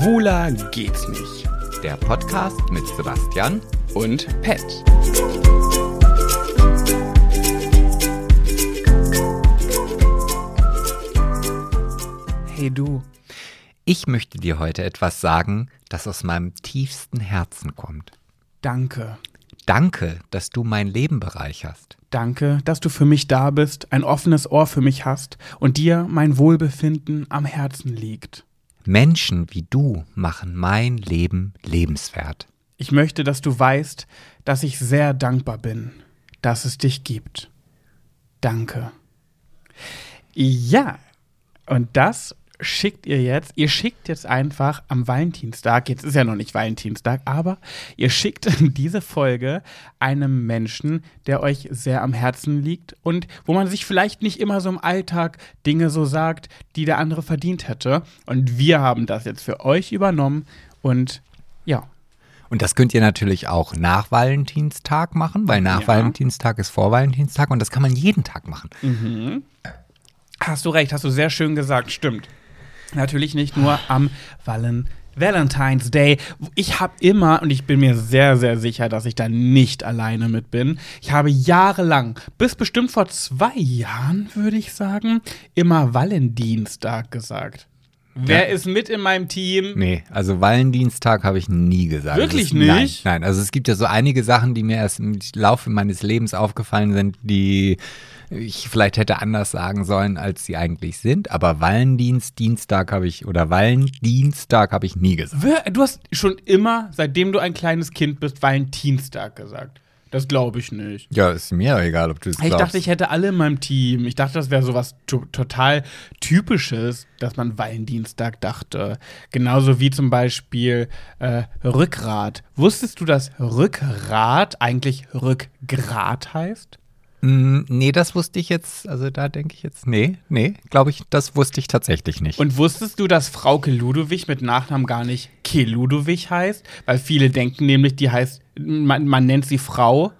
Schwuler geht's nicht. Der Podcast mit Sebastian Und Pet. Hey du, ich möchte dir heute etwas sagen, das aus meinem tiefsten Herzen kommt. Danke. Danke, dass du mein Leben bereicherst. Danke, dass du für mich da bist, ein offenes Ohr für mich hast und dir mein Wohlbefinden am Herzen liegt. Menschen wie du machen mein Leben lebenswert. Ich möchte, dass du weißt, dass ich sehr dankbar bin, dass es dich gibt. Danke. Ja, und das schickt ihr jetzt. Ihr schickt jetzt einfach am Valentinstag, jetzt ist ja noch nicht Valentinstag, aber ihr schickt diese Folge einem Menschen, der euch sehr am Herzen liegt und wo man sich vielleicht nicht immer so im Alltag Dinge so sagt, die der andere verdient hätte. Und wir haben das jetzt für euch übernommen und ja, Und das könnt ihr natürlich auch nach Valentinstag machen, weil nach Ja. Valentinstag ist vor Valentinstag und das kann man jeden Tag machen. Hast du recht, hast du sehr schön gesagt, stimmt. Natürlich nicht nur am Valen Valentine's Day. Ich habe immer, und ich bin mir sehr, sehr sicher, dass ich da nicht alleine mit bin, ich habe jahrelang, bis bestimmt vor zwei Jahren, würde ich sagen, immer Valentinstag gesagt. Wer Ja. ist mit in meinem Team? Nee, also Valentinstag habe ich nie gesagt. Wirklich ist, nein, nicht? Nein, also es gibt ja so einige Sachen, die mir erst im Laufe meines Lebens aufgefallen sind, die ich vielleicht hätte anders sagen sollen, als sie eigentlich sind. Aber Valentinst, Dienstag habe ich, oder Valentinstag habe ich nie gesagt. Du hast schon immer, seitdem du ein kleines Kind bist, Valentinstag gesagt. Das glaube ich nicht. Ja, ist mir egal, ob du es Ich glaubst. dachte, ich hätte alle in meinem Team. Ich dachte, das wäre sowas to total Typisches, dass man Valentinstag dachte. Genauso wie zum Beispiel äh, Rückgrat. Wusstest du, dass Rückgrat eigentlich Rückgrat heißt? Mm, nee, das wusste ich jetzt, also da denke ich jetzt, nee, nee, glaube ich, das wusste ich tatsächlich nicht. Und wusstest du, dass Frauke Ludowig mit Nachnamen gar nicht Ke Ludowig heißt? Weil viele denken nämlich, die heißt, man, man nennt sie Frau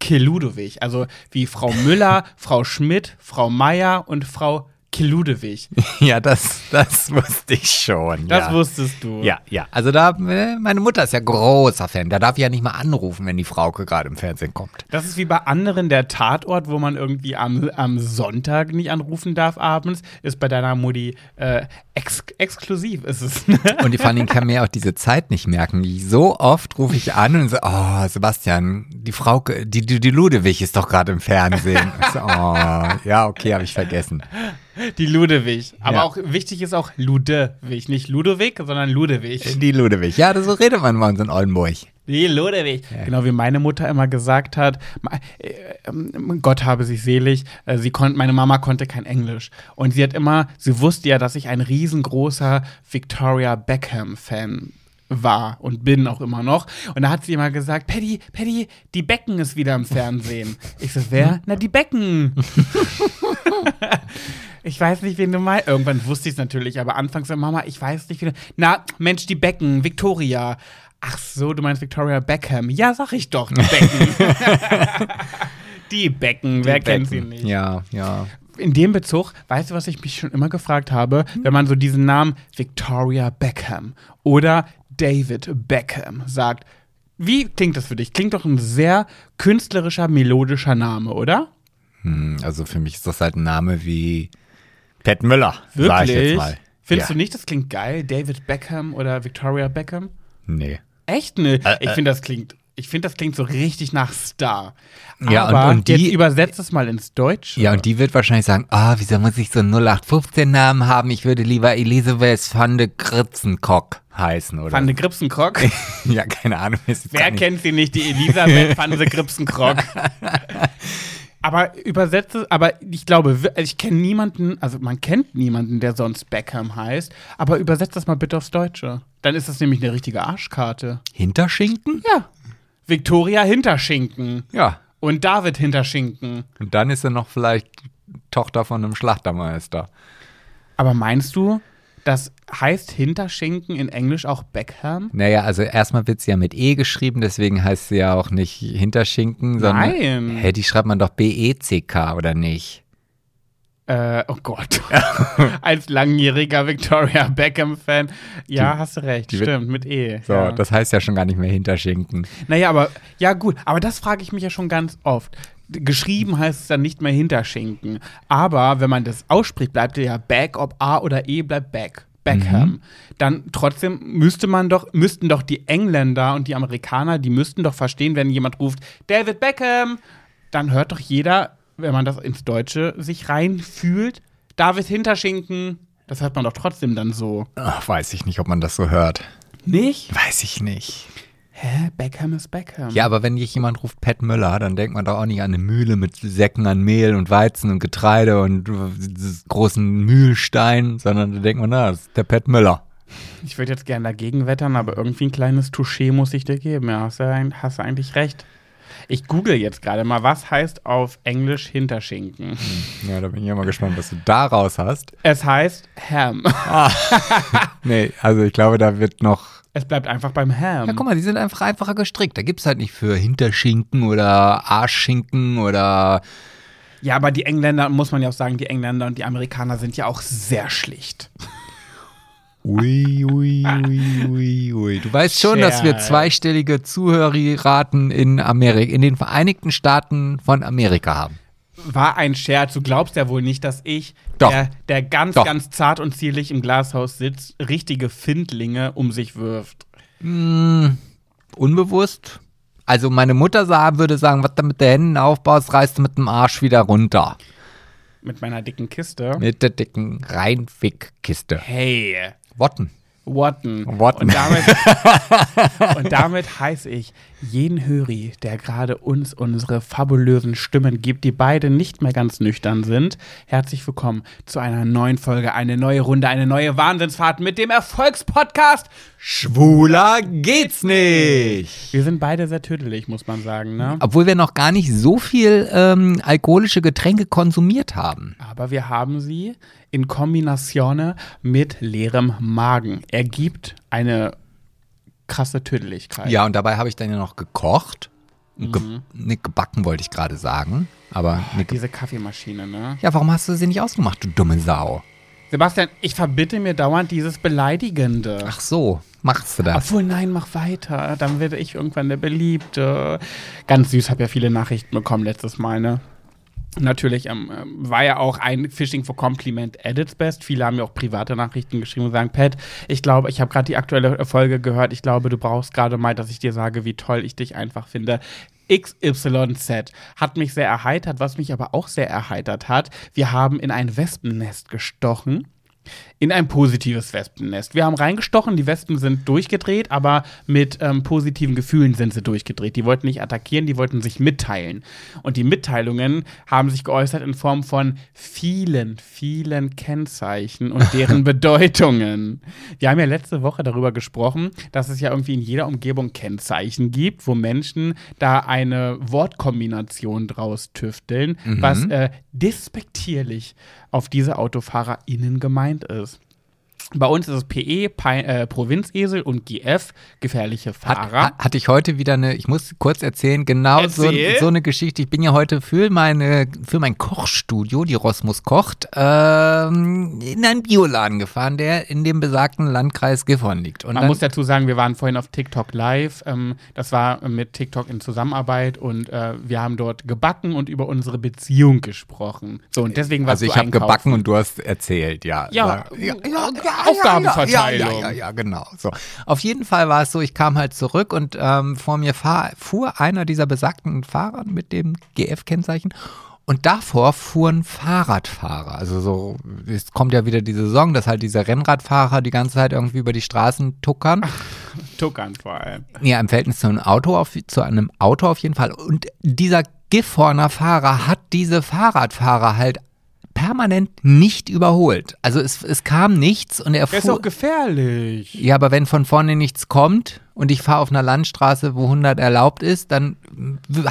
Ke Ludowig. Also wie Frau Müller, Frau Schmidt, Frau Meier und Frau Ke Ludowig. ja, das, das wusste ich schon. Das ja. wusstest du. Ja, ja. Also da, äh, meine Mutter ist ja großer Fan. Da darf ich ja nicht mal anrufen, wenn die Frauke gerade im Fernsehen kommt. Das ist wie bei anderen der Tatort, wo man irgendwie am, am Sonntag nicht anrufen darf abends, ist bei deiner Mutti äh, ex exklusiv ist es. ne? Und die allem kann mir auch diese Zeit nicht merken. So oft rufe ich an und so, oh, Sebastian, die Frauke, die, die, die Ludewig ist doch gerade im Fernsehen. So, oh, ja, okay, habe ich vergessen. Die Ludewig. Aber Ja. auch wichtig ist auch Ludewig. Nicht Ludowig, sondern Ludewig. Die Ludewig. Ja, das, so redet man bei uns in Oldenburg. Die Ludewig. Genau wie meine Mutter immer gesagt hat, äh, ähm, Gott habe sie selig, äh, sie kon meine Mama konnte kein Englisch. Und sie hat immer, sie wusste ja, dass ich ein riesengroßer Victoria Beckham-Fan war und bin auch immer noch. Und da hat sie immer gesagt, Paddy, Paddy, die Becken ist wieder im Fernsehen. Ich so, wer? Na, die Becken. Ich weiß nicht, wen du meinst. Irgendwann wusste ich es natürlich, aber anfangs so, Mama, ich weiß nicht, wie du. Na, Mensch, die Becken, Victoria. Ach so, du meinst Victoria Beckham. Ja, sag ich doch, die Becken. die Becken, wer kennt sie nicht? Ja, ja. In dem Bezug, weißt du, was ich mich schon immer gefragt habe, wenn man so diesen Namen Victoria Beckham oder David Beckham sagt, wie klingt das für dich? Klingt doch ein sehr künstlerischer, melodischer Name, oder? Hm, Also für mich ist das halt ein Name wie Pat Müller, sag ich Wirklich? jetzt mal. Findest ja. du nicht, das klingt geil? David Beckham oder Victoria Beckham? Nee. Echt? Ne, Äh, ich äh. finde, das klingt. Ich finde, das klingt so richtig nach Star. Ja, und- Aber und die- jetzt übersetzt es mal ins Deutsche. Ja, und die wird wahrscheinlich sagen, ah, wieso muss ich so einen 0815-Namen haben? Ich würde lieber Elisabeth van de Kritzenkock heißen, oder? Van de Gripsenkrock. ja, keine Ahnung. Wer gar nicht- kennt sie nicht? Die Elisabeth van de Gripsenkrock. aber übersetze, aber ich glaube, ich kenne niemanden, also man kennt niemanden, der sonst Beckham heißt, aber übersetzt das mal bitte aufs Deutsche. Dann ist das nämlich eine richtige Arschkarte. Hinterschinken? Ja. Victoria Hinterschinken. Ja. Und David Hinterschinken. Und dann ist er noch vielleicht Tochter von einem Schlachtermeister. Aber meinst du, das heißt Hinterschinken in Englisch auch Beckham? Naja, also erstmal wird sie ja mit E geschrieben, deswegen heißt sie ja auch nicht Hinterschinken, sondern. Nein. Hä, die schreibt man doch B-E-C-K, oder nicht? Äh, oh Gott. Als langjähriger Victoria Beckham-Fan. Ja, Die- hast du recht. Stimmt, mit E. So, ja. das heißt ja schon gar nicht mehr Hinterschinken. Naja, aber, ja gut, aber das frage ich mich ja schon ganz oft. Geschrieben heißt es dann nicht mehr Hinterschinken. Aber wenn man das ausspricht, bleibt ja Back, ob A oder E bleibt Back. Beckham. Dann trotzdem müsste man doch, müssten doch die Engländer und die Amerikaner, die müssten doch verstehen, wenn jemand ruft, David Beckham, dann hört doch jeder, wenn man das ins Deutsche sich reinfühlt, David Hinterschinken. Das hört man doch trotzdem dann so. Ach, weiß ich nicht, ob man das so hört. Nicht? Weiß ich nicht. Hä? Beckham ist Beckham. Ja, aber wenn dich jemand ruft Pat Müller, dann denkt man doch auch nicht an eine Mühle mit Säcken an Mehl und Weizen und Getreide und großen Mühlstein, sondern da denkt man, na, das ist der Pat Müller. Ich würde jetzt gerne dagegen wettern, aber irgendwie ein kleines Touché muss ich dir geben. Ja, hast du, ein- hast du eigentlich recht. Ich google jetzt gerade mal, was heißt auf Englisch Hinterschinken? Ja, da bin ich ja mal gespannt, was du daraus hast. Es heißt Ham. Nee, also ich glaube, da wird noch. Es bleibt einfach beim Ham. Ja, guck mal, die sind einfach einfacher gestrickt. Da gibt's halt nicht für Hinterschinken oder Arschschinken oder. Ja, aber die Engländer, muss man ja auch sagen, die Engländer und die Amerikaner sind ja auch sehr schlicht. Ui, ui, ui, ui, ui. Du weißt schon, dass wir zweistellige Zuhörerraten in Amerika, in den Vereinigten Staaten von Amerika haben. War ein Scherz. Du glaubst ja wohl nicht, dass ich, Doch. Der, der ganz, Doch. ganz zart und zierlich im Glashaus sitzt, richtige Findlinge um sich wirft. Hm, unbewusst. Also meine Mutter sah, würde sagen, was du mit den Händen aufbaust, reißt du mit dem Arsch wieder runter. Mit meiner dicken Kiste. Mit der dicken Reinfickkiste. Hey. Wotten. Watten. Watten. Und damit, und damit heiße ich jeden Höri, der gerade uns unsere fabulösen Stimmen gibt, die beide nicht mehr ganz nüchtern sind. Herzlich willkommen zu einer neuen Folge, eine neue Runde, eine neue Wahnsinnsfahrt mit dem Erfolgspodcast. Schwuler geht's nicht. Wir sind beide sehr tödlich, muss man sagen, ne? Obwohl wir noch gar nicht so viel ähm, alkoholische Getränke konsumiert haben. Aber wir haben sie in Kombination mit leerem Magen. Ergibt eine krasse Tödlichkeit. Ja, und dabei habe ich dann ja noch gekocht. Ge nicht gebacken wollte ich gerade sagen. Aber ge Diese Kaffeemaschine, ne? ja, warum hast du sie nicht ausgemacht, du dumme Sau? Sebastian, ich verbitte mir dauernd dieses Beleidigende. Ach so, machst du das? Obwohl, nein, mach weiter. Dann werde ich irgendwann der Beliebte. Ganz süß, habe ja viele Nachrichten bekommen letztes Mal, ne? Natürlich ähm, ähm, war ja auch ein Phishing for Compliment at its best. Viele haben mir auch private Nachrichten geschrieben und sagen, Pat, ich glaube, ich habe gerade die aktuelle Folge gehört. Ich glaube, du brauchst gerade mal, dass ich dir sage, wie toll ich dich einfach finde. XYZ hat mich sehr erheitert, was mich aber auch sehr erheitert hat. Wir haben in ein Wespennest gestochen. In ein positives Wespennest. Wir haben reingestochen, die Wespen sind durchgedreht, aber mit ähm, positiven Gefühlen sind sie durchgedreht. Die wollten nicht attackieren, die wollten sich mitteilen. Und die Mitteilungen haben sich geäußert in Form von vielen, vielen Kennzeichen und deren Bedeutungen. Wir haben ja letzte Woche darüber gesprochen, dass es ja irgendwie in jeder Umgebung Kennzeichen gibt, wo Menschen da eine Wortkombination draus tüfteln, was äh, despektierlich auf diese AutofahrerInnen gemeint ist. Bei uns ist es PE, Pi äh, Provinzesel und GF, gefährliche Fahrer. hat, hatte ich heute wieder eine, ich muss kurz erzählen, genau so, Erzähl. so eine Geschichte. Ich bin ja heute für meine, für mein Kochstudio, die Rosmus kocht, ähm, in einen Bioladen gefahren, der in dem besagten Landkreis Gifhorn liegt. Und Man dann, muss dazu sagen, wir waren vorhin auf TikTok live. Ähm, das war mit TikTok in Zusammenarbeit und äh, wir haben dort gebacken und über unsere Beziehung gesprochen. So, und deswegen warst also ich habe gebacken und du hast erzählt, ja. Ja, War- Aufgabenverteilung. Ja, ja, ja, ja, genau. So. Auf jeden Fall war es so, ich kam halt zurück und ähm, vor mir fahr, fuhr einer dieser besagten Fahrer mit dem GF-Kennzeichen. Und davor fuhren Fahrradfahrer. Also so, es kommt ja wieder die Saison, dass halt diese Rennradfahrer die ganze Zeit irgendwie über die Straßen tuckern. Tuckern vor allem. Ja, im Verhältnis zu einem Auto auf, zu einem Auto auf jeden Fall. Und dieser Gifhorner Fahrer hat diese Fahrradfahrer halt permanent nicht überholt. Also es, es kam nichts und er Der ist fuhr. auch gefährlich. Ja, aber wenn von vorne nichts kommt und ich fahre auf einer Landstraße, wo 100 erlaubt ist, dann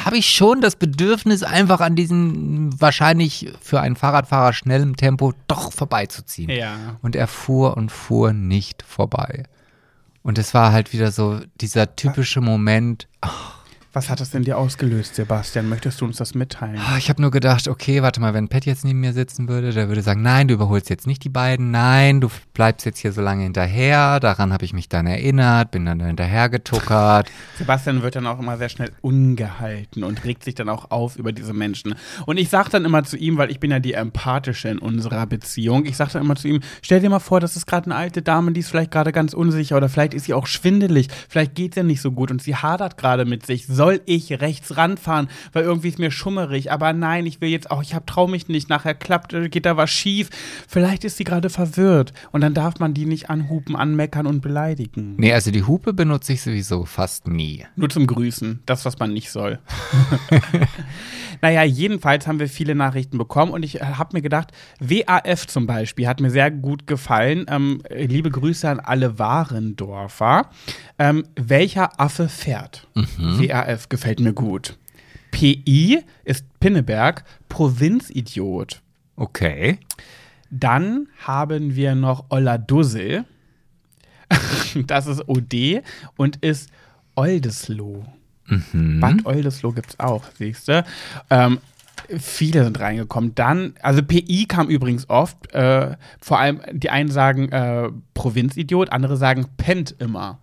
habe ich schon das Bedürfnis, einfach an diesem wahrscheinlich für einen Fahrradfahrer schnellem Tempo doch vorbeizuziehen. Ja. Und er fuhr und fuhr nicht vorbei. Und es war halt wieder so dieser typische Moment, ach, Was hat das denn dir ausgelöst, Sebastian? Möchtest du uns das mitteilen? Ah, Ich habe nur gedacht, okay, warte mal, wenn Pat jetzt neben mir sitzen würde, der würde sagen, nein, du überholst jetzt nicht die beiden, nein, du bleibst jetzt hier so lange hinterher. Daran habe ich mich dann erinnert, bin dann hinterher getuckert. Sebastian wird dann auch immer sehr schnell ungehalten und regt sich dann auch auf über diese Menschen. Und ich sage dann immer zu ihm, weil ich bin ja die Empathische in unserer Beziehung, ich sage dann immer zu ihm, stell dir mal vor, das ist gerade eine alte Dame, die ist vielleicht gerade ganz unsicher oder vielleicht ist sie auch schwindelig, vielleicht geht es ihr nicht so gut und sie hadert gerade mit sich. Soll ich rechts ranfahren, weil irgendwie ist mir schummerig, aber nein, ich will jetzt auch, ich hab, trau mich nicht, nachher klappt, äh, geht da was schief. Vielleicht ist sie gerade verwirrt und dann darf man die nicht anhupen, anmeckern und beleidigen. Nee, also die Hupe benutze ich sowieso fast nie. Nur zum Grüßen, das, was man nicht soll. naja, jedenfalls haben wir viele Nachrichten bekommen und ich habe mir gedacht, WAF zum Beispiel hat mir sehr gut gefallen. Ähm, liebe Grüße an alle Warendorfer. Ähm, welcher Affe fährt? WAF gefällt mir gut. PI ist Pinneberg, Provinzidiot. Okay. Dann haben wir noch Olla Dussel. das ist OD und ist Oldesloe. Bad Oldesloe gibt es auch, siehst du. Ähm, viele sind reingekommen. Dann, also PI kam übrigens oft. Äh, vor allem, die einen sagen äh, Provinzidiot, andere sagen pennt immer.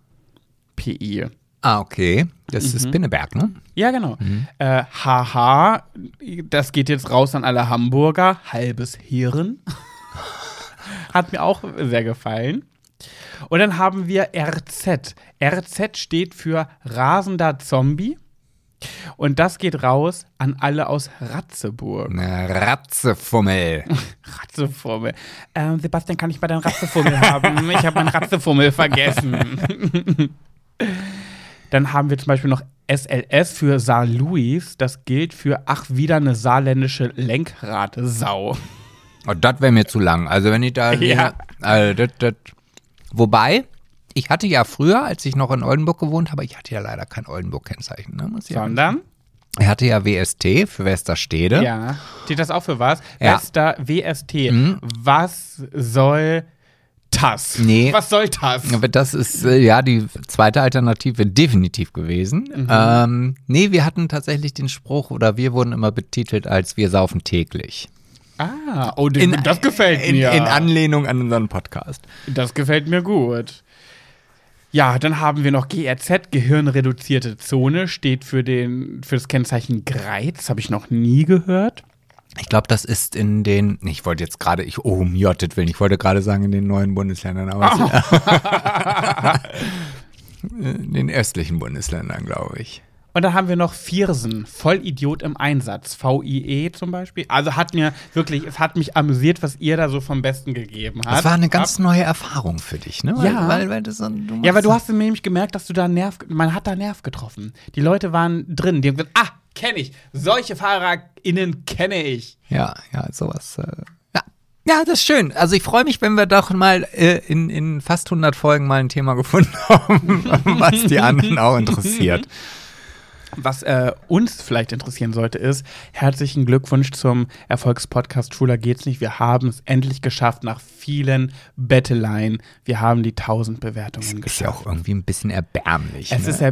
PI. Ah, okay. Das ist Pinneberg, ne? Ja, genau. Äh, haha, das geht jetzt raus an alle Hamburger. Halbes Hirn. Hat mir auch sehr gefallen. Und dann haben wir RZ. RZ steht für rasender Zombie. Und das geht raus an alle aus Ratzeburg. Eine Ratzefummel. Ratzefummel. Ähm, Sebastian, kann ich mal deinen Ratzefummel haben? Ich habe meinen Ratzefummel vergessen. Dann haben wir zum Beispiel noch SLS für Saar Louis. Das gilt für ach, wieder eine saarländische Lenkradsau. Oh, das wäre mir zu lang. Also wenn ich da. Ja. Also, das, das. Wobei, ich hatte ja früher, als ich noch in Oldenburg gewohnt habe, ich hatte ja leider kein Oldenburg-Kennzeichen. Ne? Sondern, Ich hatte ja WST für Westerstede. ja, steht das auch für was? Ja. Wester WST. Was soll das? Nee. Was soll das? Aber das ist äh, ja die zweite Alternative definitiv gewesen. Ähm, nee, wir hatten tatsächlich den Spruch oder wir wurden immer betitelt als wir saufen täglich. Ah, oh, das gefällt in, mir. In Anlehnung an unseren Podcast. Das gefällt mir gut. Ja, dann haben wir noch GRZ, gehirnreduzierte Zone, steht für, den, für das Kennzeichen Greiz. Habe ich noch nie gehört. Ich glaube, das ist in den, ich wollte jetzt gerade, ich, oh, um Jottet willen, ich wollte gerade sagen in den neuen Bundesländern, aber es- in den östlichen Bundesländern, glaube ich. Und dann haben wir noch Viersen, Vollidiot im Einsatz, VIE zum Beispiel. Also hat mir wirklich, es hat mich amüsiert, was ihr da so vom Besten gegeben habt. Das war eine ganz neue Erfahrung für dich, ne? Weil, Ja. Weil, weil das du Ja, machst- du hast nämlich gemerkt, dass du da Nerv, man hat da Nerv getroffen. Die Leute waren drin, die haben gesagt, ah, kenne ich. Solche FahrerInnen kenne ich. Ja, ja, sowas. Äh, ja. ja, das ist schön. Also ich freue mich, wenn wir doch mal äh, in, in fast 100 Folgen mal ein Thema gefunden haben, was die anderen auch interessiert. Was äh, uns vielleicht interessieren sollte, ist, herzlichen Glückwunsch zum Erfolgspodcast Schwuler geht's nicht. Wir haben es endlich geschafft nach vielen Betteleien. Wir haben die 1000 Bewertungen Ist ja geschafft. auch irgendwie ein bisschen erbärmlich. Es ne? ist ja,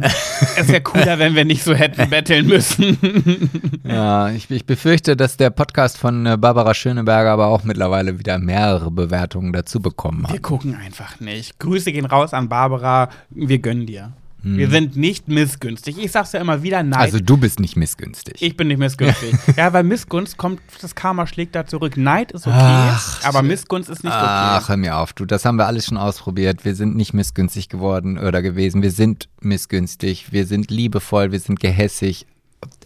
es wäre cooler, wenn wir nicht so hätten betteln müssen. Ja, ich, ich befürchte, dass der Podcast von äh, Barbara Schöneberger aber auch mittlerweile wieder mehrere Bewertungen dazu bekommen Wir hat. gucken einfach nicht. Grüße gehen raus an Barbara. Wir gönnen dir. Wir sind nicht missgünstig. Ich sag's ja immer wieder, nein. Also du bist nicht missgünstig. ich bin nicht missgünstig. ja, weil Missgunst kommt, das Karma schlägt da zurück. Neid ist okay, Ach, aber Missgunst ist nicht okay. Ach, hör mir auf, du, das haben wir alles schon ausprobiert. Wir sind nicht missgünstig geworden oder gewesen. Wir sind missgünstig, wir sind liebevoll, wir sind gehässig.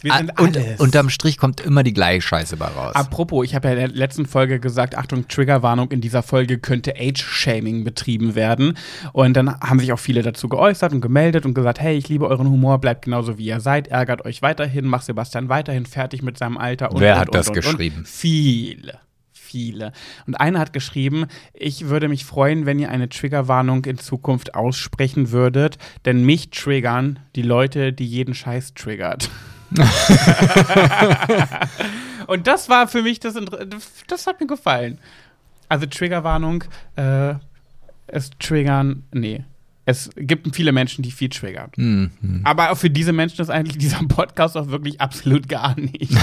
Wir sind Ah, und alles. unterm Strich kommt immer die gleiche Scheiße bei raus. Apropos, ich habe ja in der letzten Folge gesagt, Achtung, Triggerwarnung, in dieser Folge könnte Age-Shaming betrieben werden. Und dann haben sich auch viele dazu geäußert und gemeldet und gesagt, hey, ich liebe euren Humor, bleibt genauso wie ihr seid, ärgert euch weiterhin, macht Sebastian weiterhin fertig mit seinem Alter. Und, Wer und, hat und, das geschrieben? Viele. Viele. Und einer hat geschrieben, ich würde mich freuen, wenn ihr eine Triggerwarnung in Zukunft aussprechen würdet, denn mich triggern die Leute, die jeden Scheiß triggert. Und das war für mich das, das hat mir gefallen. Also Triggerwarnung, äh, es triggern, nee, es gibt viele Menschen, die viel triggert. Mhm. Aber auch für diese Menschen ist eigentlich dieser Podcast auch wirklich absolut gar nicht.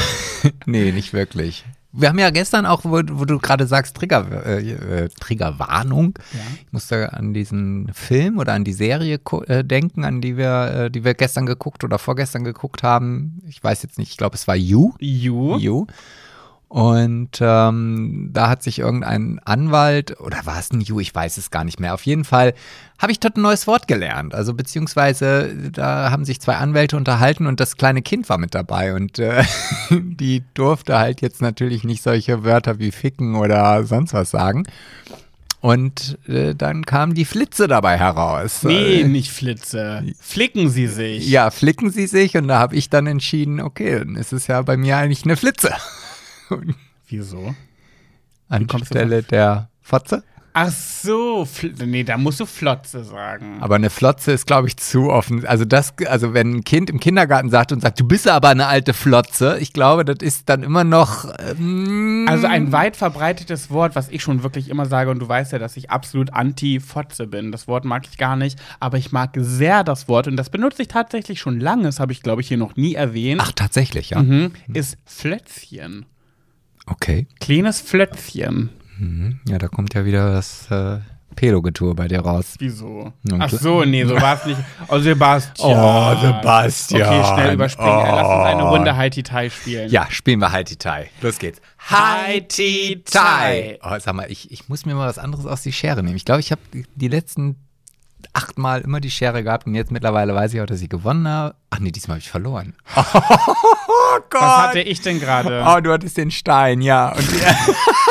Nee, nicht wirklich. Wir haben ja gestern auch, wo, wo du gerade sagst, Trigger, äh, äh, Triggerwarnung. Ja. Ich musste an diesen Film oder an die Serie äh, denken, an die wir, äh, die wir gestern geguckt oder vorgestern geguckt haben. Ich weiß jetzt nicht, ich glaube, es war You. You? You. Und ähm, da hat sich irgendein Anwalt, oder war es ein You, ich weiß es gar nicht mehr. Auf jeden Fall habe ich dort ein neues Wort gelernt. Also beziehungsweise da haben sich zwei Anwälte unterhalten und das kleine Kind war mit dabei. Und äh, die durfte halt jetzt natürlich nicht solche Wörter wie ficken oder sonst was sagen. Und äh, dann kam die Flitze dabei heraus. Nee, Äh, nicht Flitze. Flicken sie sich. ja, flicken sie sich und da habe ich dann entschieden, okay, dann ist es ja bei mir eigentlich eine Flitze. Wieso? kommst du Anstelle der Fotze. Ach so, nee, da musst du Flotze sagen. Aber eine Flotze ist, glaube ich, zu offen. Also das, also wenn ein Kind im Kindergarten sagt und sagt, du bist aber eine alte Flotze, ich glaube, das ist dann immer noch. Ähm, Also ein weit verbreitetes Wort, was ich schon wirklich immer sage, und du weißt ja, dass ich absolut anti-Fotze bin. Das Wort mag ich gar nicht, aber ich mag sehr das Wort, und das benutze ich tatsächlich schon lange, das habe ich, glaube ich, hier noch nie erwähnt, Ach, tatsächlich, ja. mhm, ist Flötzchen. Okay. Kleines Flötzchen. Mhm. Ja, da kommt ja wieder das äh, Pedogetue bei dir raus. Wieso? Ach so, nee, so war es nicht. Oh, Sebastian. Oh, Sebastian. Okay, schnell überspringen. Oh. Lass uns eine Runde Haiti-Tai spielen. Ja, spielen wir Haiti Tai. Los geht's. Haiti Tai. Oh, sag mal, ich, ich muss mir mal was anderes aus die Schere nehmen. Ich glaube, ich habe die letzten achtmal immer die Schere gehabt und jetzt mittlerweile weiß ich auch, dass ich gewonnen habe. Ach nee, diesmal habe ich verloren. Oh Gott. Was hatte ich denn gerade? Oh, du hattest den Stein, ja. Und die,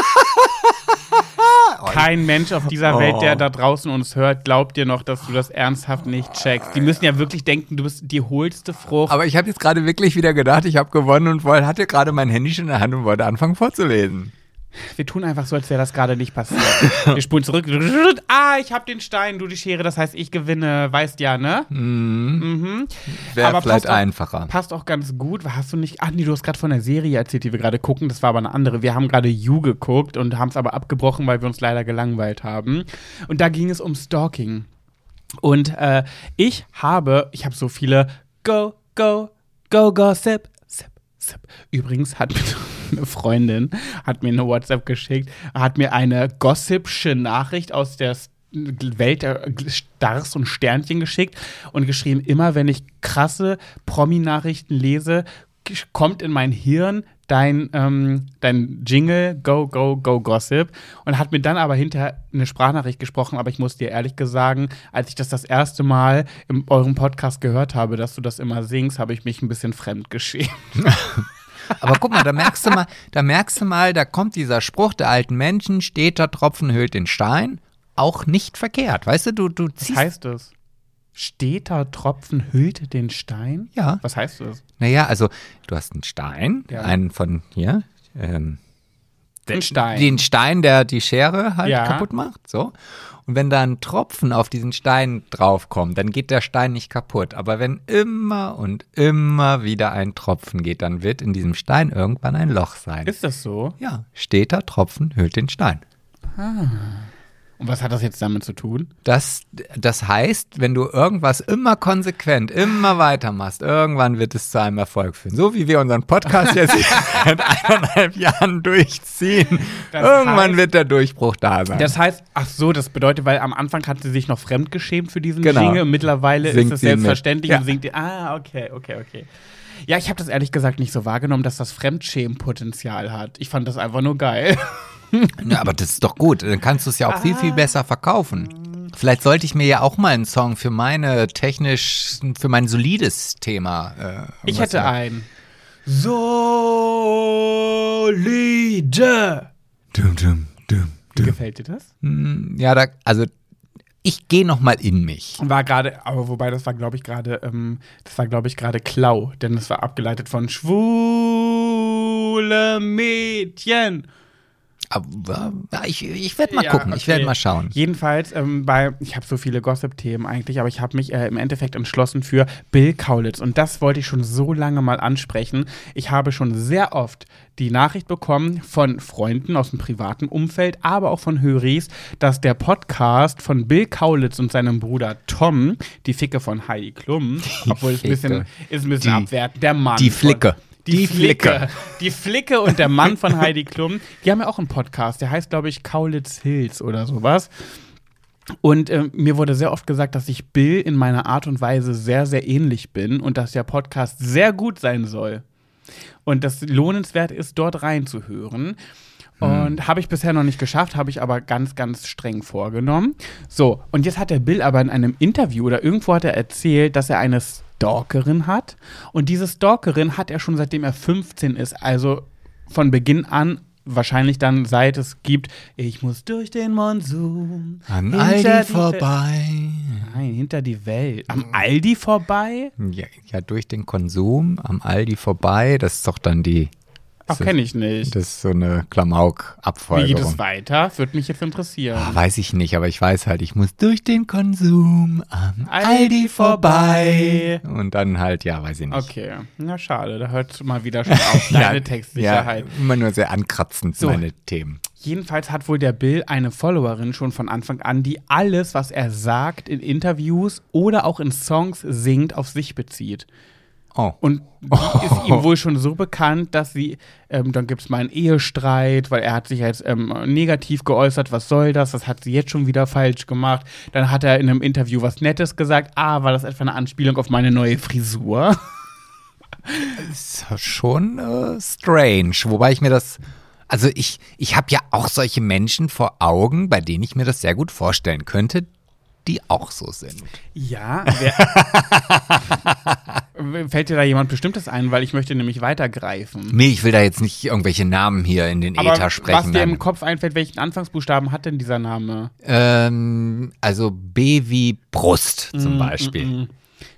Kein Mensch auf dieser Oh. Welt, der da draußen uns hört, glaubt dir noch, dass du das ernsthaft nicht checkst. Die müssen ja wirklich denken, du bist die hohlste Frucht. aber ich habe jetzt gerade wirklich wieder gedacht, ich habe gewonnen und wollte, hatte gerade mein Handy schon in der Hand und wollte anfangen vorzulesen. Wir tun einfach so, als wäre das gerade nicht passiert. Wir spulen zurück. Ah, ich habe den Stein, du die Schere, das heißt, ich gewinne. Weißt ja, ne? Mhm. Wäre Aber vielleicht passt auch- einfacher. Passt auch ganz gut. Hast du nicht. Ach nee, du hast gerade von der Serie erzählt, die wir gerade gucken. Das war aber eine andere. Wir haben gerade You geguckt und haben es aber abgebrochen, weil wir uns leider gelangweilt haben. Und da ging es um Stalking. Und äh, ich habe, ich habe so viele Go, Go, Go, Gossip. Sip, sip. Übrigens hat mir eine Freundin, hat mir eine WhatsApp geschickt, hat mir eine gossipsche Nachricht aus der Welt der Stars und Sternchen geschickt und geschrieben, immer wenn ich krasse Promi-Nachrichten lese, kommt in mein Hirn dein, ähm, dein Jingle, Go, Go, Go Gossip und hat mir dann aber hinterher eine Sprachnachricht gesprochen, aber ich muss dir ehrlich sagen, als ich das das erste Mal in eurem Podcast gehört habe, dass du das immer singst, habe ich mich ein bisschen fremd geschämt. Aber guck mal, da merkst du mal, da merkst du mal, da kommt dieser Spruch der alten Menschen, steter Tropfen höhlt den Stein, auch nicht verkehrt. Weißt du, du, du Was ziehst. heißt das? Steter Tropfen hüllt den Stein? Ja. Was heißt das? Naja, also du hast einen Stein, Ja. einen von hier, ähm, Ein Stein. den Stein, der die Schere halt Ja. kaputt macht, so. Und wenn da ein Tropfen auf diesen Stein draufkommt, dann geht der Stein nicht kaputt. Aber wenn immer und immer wieder ein Tropfen geht, dann wird in diesem Stein irgendwann ein Loch sein. Ist das so? ja, steter Tropfen hüllt den Stein. Und was hat das jetzt damit zu tun? Das, das heißt, wenn du irgendwas immer konsequent, immer weitermachst, irgendwann wird es zu einem Erfolg führen. So wie wir unseren Podcast jetzt seit eineinhalb Jahren durchziehen. Das irgendwann heißt- wird der Durchbruch da sein. Das heißt, ach so, das bedeutet, weil am Anfang hat sie sich noch fremdgeschämt für diesen Genau. Jingle und mittlerweile Singt ist es sie mit. selbstverständlich Ja. und singt die. Ah, okay, okay, okay. Ja, ich habe das ehrlich gesagt nicht so wahrgenommen, dass das Fremdschämenpotenzial hat. Ich fand das einfach nur geil. Ja, aber das ist doch gut. Dann kannst du es ja auch viel, viel besser verkaufen. Vielleicht sollte ich mir ja auch mal einen Song für meine technisch, für mein solides Thema. Äh, Ich hätte machen. ein solide. Dum, dum, dum, dum. Gefällt dir das? Hm, Ja, da, also ich gehe noch mal in mich. War gerade, aber wobei das war, glaube ich, gerade, ähm, das war, glaube ich, gerade Klau, denn es war abgeleitet von schwule Mädchen. Aber ich, ich werde mal Ja, gucken, ich okay. werde mal schauen. Jedenfalls, ähm, bei, ich habe so viele Gossip-Themen eigentlich, aber ich habe mich äh, im Endeffekt entschlossen für Bill Kaulitz. Und das wollte ich schon so lange mal ansprechen. Ich habe schon sehr oft die Nachricht bekommen von Freunden aus dem privaten Umfeld, aber auch von Höris, dass der Podcast von Bill Kaulitz und seinem Bruder Tom, die Ficke von Heidi Klum, obwohl es ein bisschen, ist ein bisschen Die- abwertend, der Mann. die von- Flicke. Die, Die Flicke. Flicke. Die Flicke und der Mann von Heidi Klum, die haben ja auch einen Podcast, der heißt, glaube ich, Kaulitz Hills oder sowas. Und ähm, mir wurde sehr oft gesagt, dass ich Bill in meiner Art und Weise sehr, sehr ähnlich bin und dass der Podcast sehr gut sein soll. Und das lohnenswert ist, dort reinzuhören. Und habe ich bisher noch nicht geschafft, habe ich aber ganz, ganz streng vorgenommen. So, und jetzt hat der Bill aber in einem Interview oder irgendwo hat er erzählt, dass er eine Stalkerin hat. Und diese Stalkerin hat er schon seitdem er 15 ist, also von Beginn an, wahrscheinlich dann seit es gibt, ich muss durch den Monsun. An Aldi vorbei. Nein, hinter die Welt. Am Aldi vorbei? Ja, ja, durch den Konsum am Aldi vorbei. Das ist doch dann die. Ach, kenne ich nicht. Das ist so eine Wie geht es weiter? Würde mich jetzt interessieren. Ah, weiß ich nicht, aber ich weiß halt, ich muss durch den Konsum am Aldi Aldi vorbei. Und dann halt, ja, weiß ich nicht. Okay, na schade, da hört mal wieder schon auf deine Textsicherheit. Ja, immer nur sehr ankratzend, So. meine Themen. Jedenfalls hat wohl der Bill eine Followerin schon von Anfang an, die alles, was er sagt in Interviews oder auch in Songs singt, auf sich bezieht. Oh. Und die ist ihm wohl schon so bekannt, dass sie, ähm, dann gibt es mal einen Ehestreit, weil er hat sich jetzt ähm, negativ geäußert, was soll das, das hat sie jetzt schon wieder falsch gemacht. Dann hat er in einem Interview was Nettes gesagt, ah, war das etwa eine Anspielung auf meine neue Frisur? ist schon äh, strange, wobei ich mir das, also ich, ich habe ja auch solche Menschen vor Augen, bei denen ich mir das sehr gut vorstellen könnte, die auch so sind. Ja, fällt dir da jemand Bestimmtes ein, weil ich möchte nämlich weitergreifen. Nee, ich will da jetzt nicht irgendwelche Namen hier in den Aber Äther was sprechen. dir im. Kopf einfällt, welchen Anfangsbuchstaben hat denn dieser Name? Ähm, also B wie Brust zum Mm, Beispiel. mm, mm.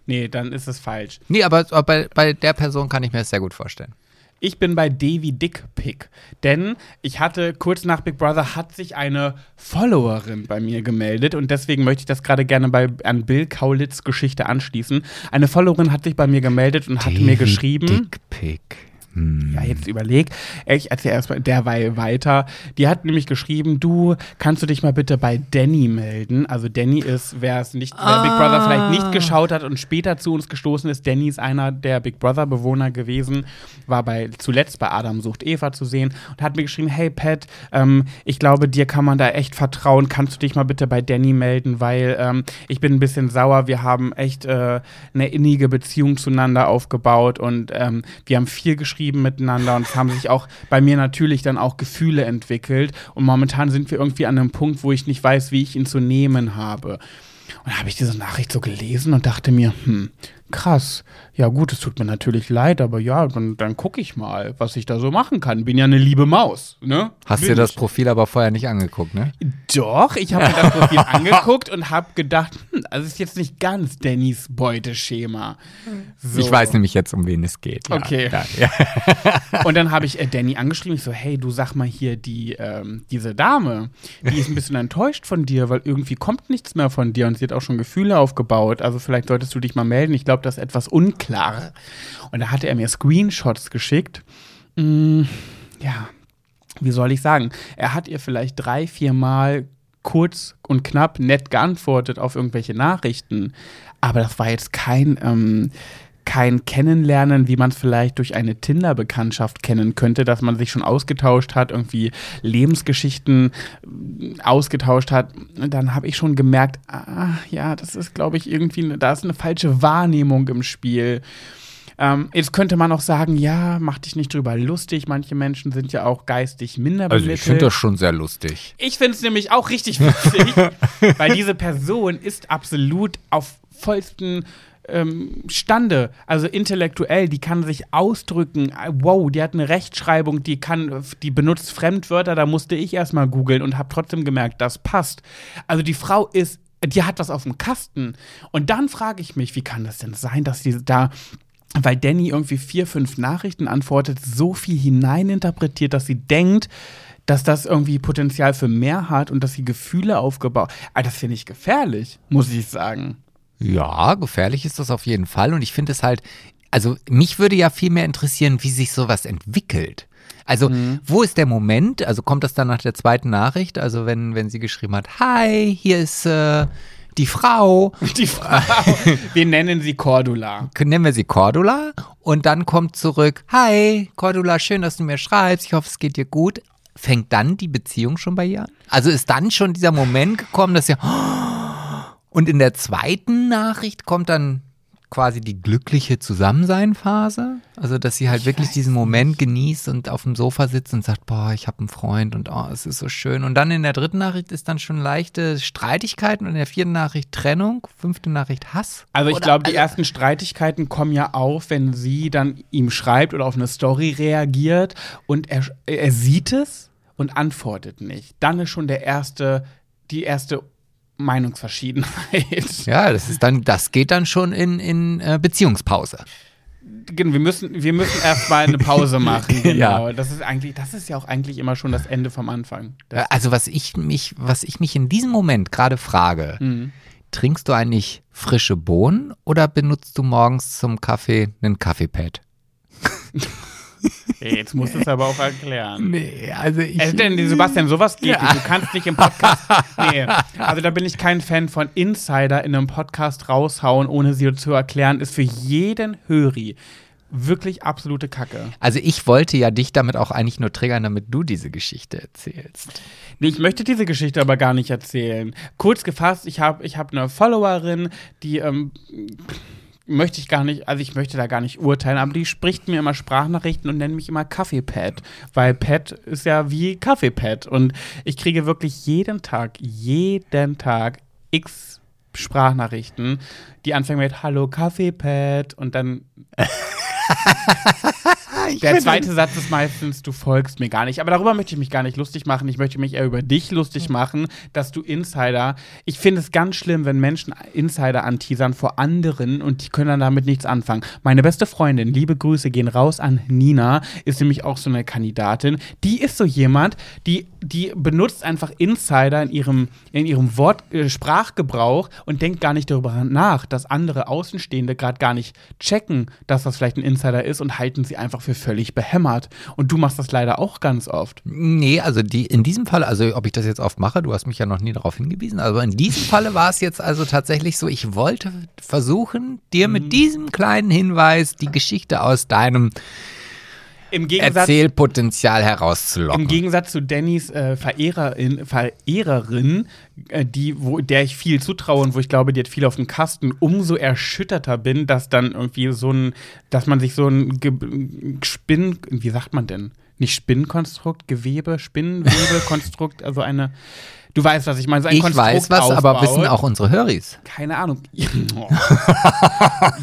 Nee, dann ist es falsch. Nee, aber, aber bei, bei der Person kann ich mir das sehr gut vorstellen. Ich bin bei Davy Dickpick, denn ich hatte kurz nach Big Brother hat sich eine Followerin bei mir gemeldet und deswegen möchte ich das gerade gerne bei an Bill Kaulitz Geschichte anschließen. Eine Followerin hat sich bei mir gemeldet und hat mir geschrieben. Dickpick. Hm. Ja, jetzt überleg. Ich erzähle erstmal derweil weiter. Die hat nämlich geschrieben, du, kannst du dich mal bitte bei Danny melden? Also Danny ist, wer es nicht, wer Big Brother vielleicht nicht geschaut hat und später zu uns gestoßen ist, Danny ist einer der Big Brother Bewohner gewesen, war bei zuletzt bei Adam sucht Eva zu sehen und hat mir geschrieben, hey Pat, ähm, ich glaube, dir kann man da echt vertrauen. Kannst du dich mal bitte bei Danny melden, weil ähm, ich bin ein bisschen sauer. Wir haben echt äh, eine innige Beziehung zueinander aufgebaut und ähm, wir haben viel geschrieben miteinander und es haben sich auch bei mir natürlich dann auch Gefühle entwickelt. Und momentan sind wir irgendwie an einem Punkt, wo ich nicht weiß, wie ich ihn zu nehmen habe. Und da habe ich diese Nachricht so gelesen und dachte mir, hm, krass. Ja gut, es tut mir natürlich leid, aber ja, dann, dann gucke ich mal, was ich da so machen kann. Bin ja eine liebe Maus, ne? Hast Bin dir das ich. Profil aber vorher nicht angeguckt, ne? Doch, ich habe mir das Profil angeguckt und habe gedacht, hm, also ist jetzt nicht ganz Dannys Beuteschema. So. Ich weiß nämlich jetzt, um wen es geht. Ja, Okay. Ja, ja. Und dann habe ich äh, Danny angeschrieben. Ich so, hey, du sag mal hier, die, ähm, diese Dame, die ist ein bisschen enttäuscht von dir, weil irgendwie kommt nichts mehr von dir und sie hat auch schon Gefühle aufgebaut. Also vielleicht solltest du dich mal melden. Ich glaube, das ist etwas unklar. Und da hatte er mir Screenshots geschickt. Mm, ja, wie soll ich sagen? Er hat ihr vielleicht drei, vier Mal kurz und knapp nett geantwortet auf irgendwelche Nachrichten. Aber das war jetzt kein, ähm, kein Kennenlernen, wie man es vielleicht durch eine Tinder-Bekanntschaft kennen könnte, dass man sich schon ausgetauscht hat, irgendwie Lebensgeschichten äh, ausgetauscht hat. Und dann habe ich schon gemerkt, ah, ja, das ist, glaube ich, irgendwie, eine- da ist eine falsche Wahrnehmung im Spiel. Ähm, jetzt könnte man auch sagen, ja, mach dich nicht drüber lustig. Manche Menschen sind ja auch geistig minder Also ich finde das schon sehr lustig. Ich finde es nämlich auch richtig witzig, weil diese Person ist absolut auf vollsten ähm, Stande, also intellektuell, die kann sich ausdrücken. Wow, die hat eine Rechtschreibung, die kann, die benutzt Fremdwörter, da musste ich erstmal googeln und habe trotzdem gemerkt, das passt. Also die Frau ist, die hat was auf dem Kasten. Und dann frage ich mich, wie kann das denn sein, dass sie da weil Danny irgendwie vier, fünf Nachrichten antwortet, so viel hineininterpretiert, dass sie denkt, dass das irgendwie Potenzial für mehr hat und dass sie Gefühle aufgebaut. Ah, das finde ich gefährlich, muss ich sagen. Ja, gefährlich ist das auf jeden Fall. Und ich finde es halt, also mich würde ja viel mehr interessieren, wie sich sowas entwickelt. Also, wo ist der Moment? Also kommt das dann nach der zweiten Nachricht? Also, wenn, wenn sie geschrieben hat, hi, hier ist äh, die Frau, Die Frau, wir nennen sie Cordula. nennen wir sie Cordula. Und dann kommt zurück, hi, Cordula, schön, dass du mir schreibst. Ich hoffe, es geht dir gut. Fängt dann die Beziehung schon bei ihr an? Also ist dann schon dieser Moment gekommen, dass ihr. Und in der zweiten Nachricht kommt dann quasi die glückliche Zusammensein-Phase. Also, dass sie halt wirklich diesen Moment genießt und auf dem Sofa sitzt und sagt, boah, ich habe einen Freund und oh, es ist so schön. Und dann in der dritten Nachricht ist dann schon leichte Streitigkeiten und in der vierten Nachricht Trennung, fünfte Nachricht Hass. Also ich glaube, die ersten Streitigkeiten kommen ja auf, wenn sie dann ihm schreibt oder auf eine Story reagiert und er, er sieht es und antwortet nicht. Dann ist schon der erste, die erste Meinungsverschiedenheit. Ja, das ist dann, das geht dann schon in, in äh, Beziehungspause. Genau, wir müssen, wir müssen erstmal eine Pause machen. Genau. Ja. Das ist eigentlich, das ist ja auch eigentlich immer schon das Ende vom Anfang. Das, Äh, Also was ich mich, was ich mich in diesem Moment gerade frage, Mhm. trinkst du eigentlich frische Bohnen oder benutzt du morgens zum Kaffee einen Kaffeepad? Jetzt musst du es aber auch erklären. Nee, also ich. Äh, denn, Sebastian, sowas geht nicht. Du kannst nicht im Podcast. Nee. Also da bin ich kein Fan von Insider in einem Podcast raushauen, ohne sie zu erklären, ist für jeden Höri wirklich absolute Kacke. also ich wollte ja dich damit auch eigentlich nur triggern, damit du diese Geschichte erzählst. Nee, ich möchte diese Geschichte aber gar nicht erzählen. Kurz gefasst, ich habe ich hab eine Followerin, die ähm, möchte ich gar nicht, also ich möchte da gar nicht urteilen, aber die spricht mir immer Sprachnachrichten und nennt mich immer Kaffeepad, weil Pad ist ja wie Kaffeepad. Und ich kriege wirklich jeden Tag, jeden Tag x Sprachnachrichten, die anfangen mit Hallo Kaffeepad. Und dann der zweite Satz ist meistens, du folgst mir gar nicht. Aber darüber möchte ich mich gar nicht lustig machen. Ich möchte mich eher über dich lustig machen, dass du Insider. Ich finde es ganz schlimm, wenn Menschen Insider anteasern vor anderen und die können dann damit nichts anfangen. Meine beste Freundin, liebe Grüße gehen raus an Nina, ist nämlich auch so eine Kandidatin. Die ist so jemand, die, die benutzt einfach Insider in ihrem, in ihrem Wort, äh, Sprachgebrauch und denkt gar nicht darüber nach, dass andere Außenstehende gerade gar nicht checken, dass das vielleicht ein Insider ist und halten sie einfach für völlig behämmert. Und du machst das leider auch ganz oft. Nee, also die, in diesem Fall, also ob ich das jetzt oft mache, du hast mich ja noch nie darauf hingewiesen, aber in diesem Falle war es jetzt also tatsächlich so, ich wollte versuchen, dir mit diesem kleinen Hinweis die Geschichte aus deinem Im Gegensatz, Erzählpotenzial herauszulocken. im Gegensatz zu Dannys äh, Verehrerin, Verehrerin äh, die, wo, der ich viel zutraue und wo ich glaube, die hat viel auf dem Kasten, umso erschütterter bin, dass dann irgendwie so ein, dass man sich so ein Ge Spinn, wie sagt man denn? Nicht Spinnkonstrukt, Gewebe, Spinnwebekonstrukt, also eine, du weißt, was ich meine, ich Konstrukt weiß was, aber aufbaut. wissen auch unsere Höris. Keine Ahnung.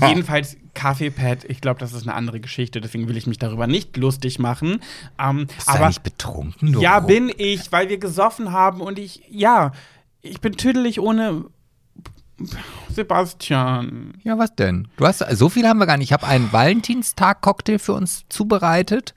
Jedenfalls Kaffeepad, ich glaube, das ist eine andere Geschichte, deswegen will ich mich darüber nicht lustig machen. Ähm, Bist du aber nicht betrunken? Du ja, bin ich, weil wir gesoffen haben und ich, ja, ich bin tüdelig ohne Sebastian. Ja, was denn? Du hast, so viel haben wir gar nicht. Ich habe einen Valentinstag-Cocktail für uns zubereitet,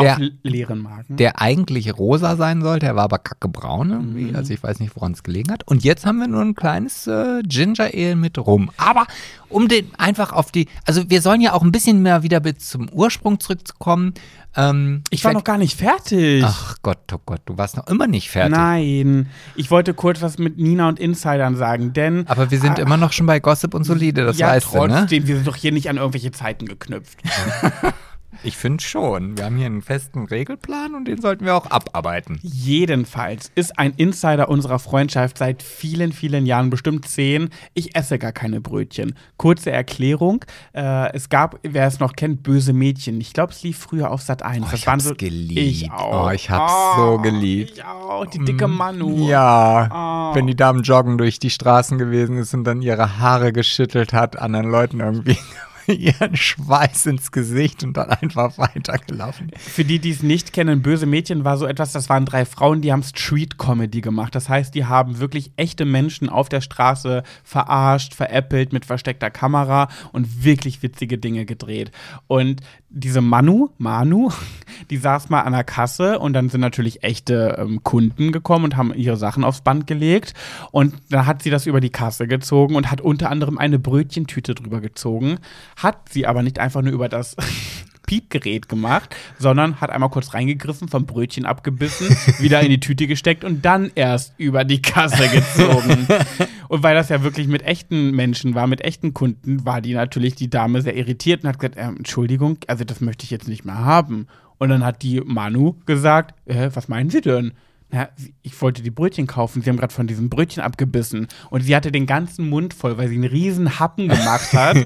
der, auf leeren Magen. der eigentlich rosa sein sollte. Er war aber kackebraun irgendwie. Also ich weiß nicht, woran es gelegen hat. Und jetzt haben wir nur ein kleines äh, Ginger Ale mit rum. Aber um den einfach auf die, also wir sollen ja auch ein bisschen mehr wieder bis zum Ursprung zurückzukommen. Ähm, ich war noch gar nicht fertig. Ach Gott, oh Gott, du warst noch immer nicht fertig. Nein, ich wollte kurz was mit Nina und Insidern sagen, denn Aber wir sind immer noch schon bei Gossip und Solide, das ja, weißt du, ne? trotzdem, wir sind doch hier nicht an irgendwelche Zeiten geknüpft. Ich finde schon. Wir haben hier einen festen Regelplan und den sollten wir auch abarbeiten. Jedenfalls ist ein Insider unserer Freundschaft seit vielen, vielen Jahren, bestimmt zehn. Ich esse gar keine Brötchen. Kurze Erklärung: äh, Es gab, wer es noch kennt, böse Mädchen. Ich glaube, es lief früher auf Sat 1. Oh, ich hab's geliebt. Ich auch. Oh, ich hab's so geliebt. Ich auch. Die dicke Manu. Ja, Oh. wenn die Damen joggen durch die Straßen gewesen ist und dann ihre Haare geschüttelt hat, anderen Leuten irgendwie ihren Schweiß ins Gesicht und dann einfach weitergelaufen. Für die, die es nicht kennen, Böse Mädchen war so etwas, das waren drei Frauen, die haben Street-Comedy gemacht. Das heißt, die haben wirklich echte Menschen auf der Straße verarscht, veräppelt mit versteckter Kamera und wirklich witzige Dinge gedreht. Und diese Manu, Manu, die saß mal an der Kasse und dann sind natürlich echte ähm, Kunden gekommen und haben ihre Sachen aufs Band gelegt. Und dann hat sie das über die Kasse gezogen und hat unter anderem eine Brötchentüte drüber gezogen, hat sie aber nicht einfach nur über das Piepgerät gemacht, sondern hat einmal kurz reingegriffen, vom Brötchen abgebissen, wieder in die Tüte gesteckt und dann erst über die Kasse gezogen. und weil das ja wirklich mit echten Menschen war, mit echten Kunden, war die natürlich die Dame sehr irritiert und hat gesagt, äh, Entschuldigung, also das möchte ich jetzt nicht mehr haben. Und dann hat die Manu gesagt, äh, was meinen Sie denn? Na, ich wollte die Brötchen kaufen. Sie haben gerade von diesem Brötchen abgebissen. Und sie hatte den ganzen Mund voll, weil sie einen riesen Happen gemacht hat.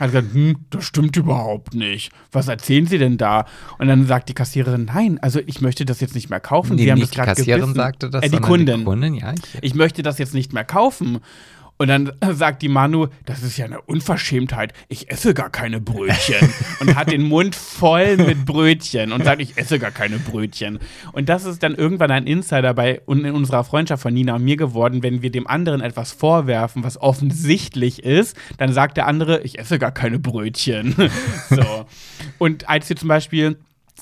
hat gesagt, hm, das stimmt überhaupt nicht. Was erzählen Sie denn da? Und dann sagt die Kassiererin, nein, also ich möchte das jetzt nicht mehr kaufen. Nee, sie haben nicht das gerade die Kassiererin gebissen. sagte das, äh, die Kundin. Die Kundin, ja. Ich, Ich möchte das jetzt nicht mehr kaufen. Und dann sagt die Manu, das ist ja eine Unverschämtheit. Ich esse gar keine Brötchen. und hat den Mund voll mit Brötchen und sagt, ich esse gar keine Brötchen. Und das ist dann irgendwann ein Insider bei in unserer Freundschaft von Nina und mir geworden, wenn wir dem anderen etwas vorwerfen, was offensichtlich ist, dann sagt der andere, ich esse gar keine Brötchen. so. Und als wir zum Beispiel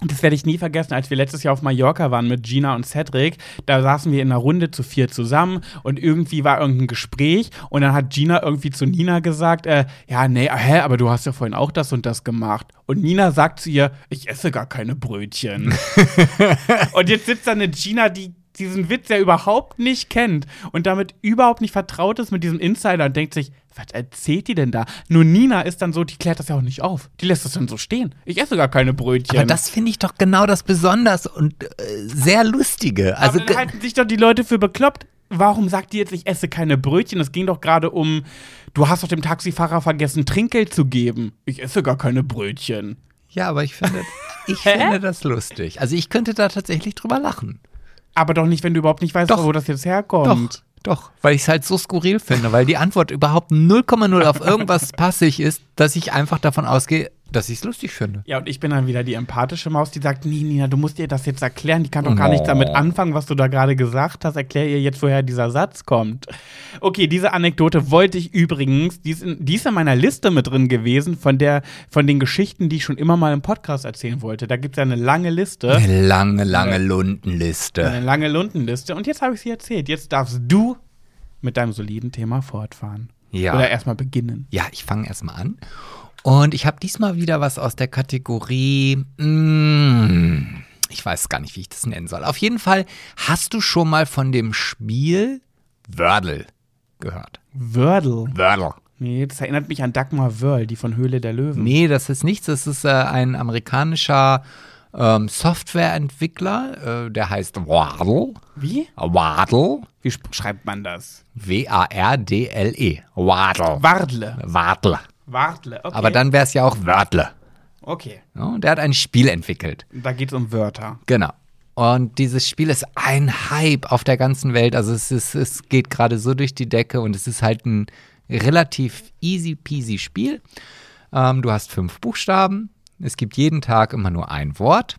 das werde ich nie vergessen, als wir letztes Jahr auf Mallorca waren mit Gina und Cedric, da saßen wir in einer Runde zu vier zusammen und irgendwie war irgendein Gespräch und dann hat Gina irgendwie zu Nina gesagt, äh, ja, nee, hä, aber du hast ja vorhin auch das und das gemacht. Und Nina sagt zu ihr, ich esse gar keine Brötchen. und jetzt sitzt da eine Gina, die diesen Witz ja überhaupt nicht kennt und damit überhaupt nicht vertraut ist mit diesem Insider und denkt sich, was erzählt die denn da? Nur Nina ist dann so, die klärt das ja auch nicht auf. Die lässt das dann so stehen. Ich esse gar keine Brötchen. aber das finde ich doch genau das Besonders und äh, sehr Lustige. Also, Aber dann halten sich doch die Leute für bekloppt. Warum sagt die jetzt, ich esse keine Brötchen? Es ging doch gerade um, du hast doch dem Taxifahrer vergessen, Trinkgeld zu geben. Ich esse gar keine Brötchen. ja, aber ich finde, ich finde das lustig. Also ich könnte da tatsächlich drüber lachen. Aber doch nicht, wenn du überhaupt nicht weißt, Doch. wo das jetzt herkommt. Doch, doch, weil ich es halt so skurril finde, weil die Antwort überhaupt 0,0 auf irgendwas passig ist, dass ich einfach davon ausgehe, dass ich es lustig finde. Ja, und ich bin dann wieder die empathische Maus, die sagt, nee, Nina, du musst ihr das jetzt erklären. Die kann doch gar nichts damit anfangen, was du da gerade gesagt hast. Erklär ihr jetzt, woher dieser Satz kommt. Okay, diese Anekdote wollte ich übrigens, die ist, in, die ist in meiner Liste mit drin gewesen, von, der, von den Geschichten, die ich schon immer mal im Podcast erzählen wollte. Da gibt es ja eine lange Liste. Eine lange, lange Lundenliste. Eine lange Lundenliste. Und jetzt habe ich sie erzählt. Jetzt darfst du mit deinem soliden Thema fortfahren. Ja. Oder erstmal beginnen. Ja, ich fange erstmal an. Und ich habe diesmal wieder was aus der Kategorie. Mm, ich weiß gar nicht, wie ich das nennen soll. Auf jeden Fall hast du schon mal von dem Spiel Wordle gehört. Wordle. Wordle. Nee, das erinnert mich an Dagmar Wörl, die von Höhle der Löwen. Nee, das ist nichts. Das ist äh, ein amerikanischer ähm, Softwareentwickler, äh, der heißt Wordle. Wie? Wordle. Wie schreibt man das? W-A-R-D-L-E. Wordle. Wardle. Wordle. Wardle, okay. Aber dann wäre es ja auch Wordle. Okay. Ja, und der hat ein Spiel entwickelt. Da geht es um Wörter. Genau. Und dieses Spiel ist ein Hype auf der ganzen Welt. Also es, ist, es geht gerade so durch die Decke und es ist halt ein relativ easy peasy Spiel. Ähm, du hast fünf Buchstaben. Es gibt jeden Tag immer nur ein Wort.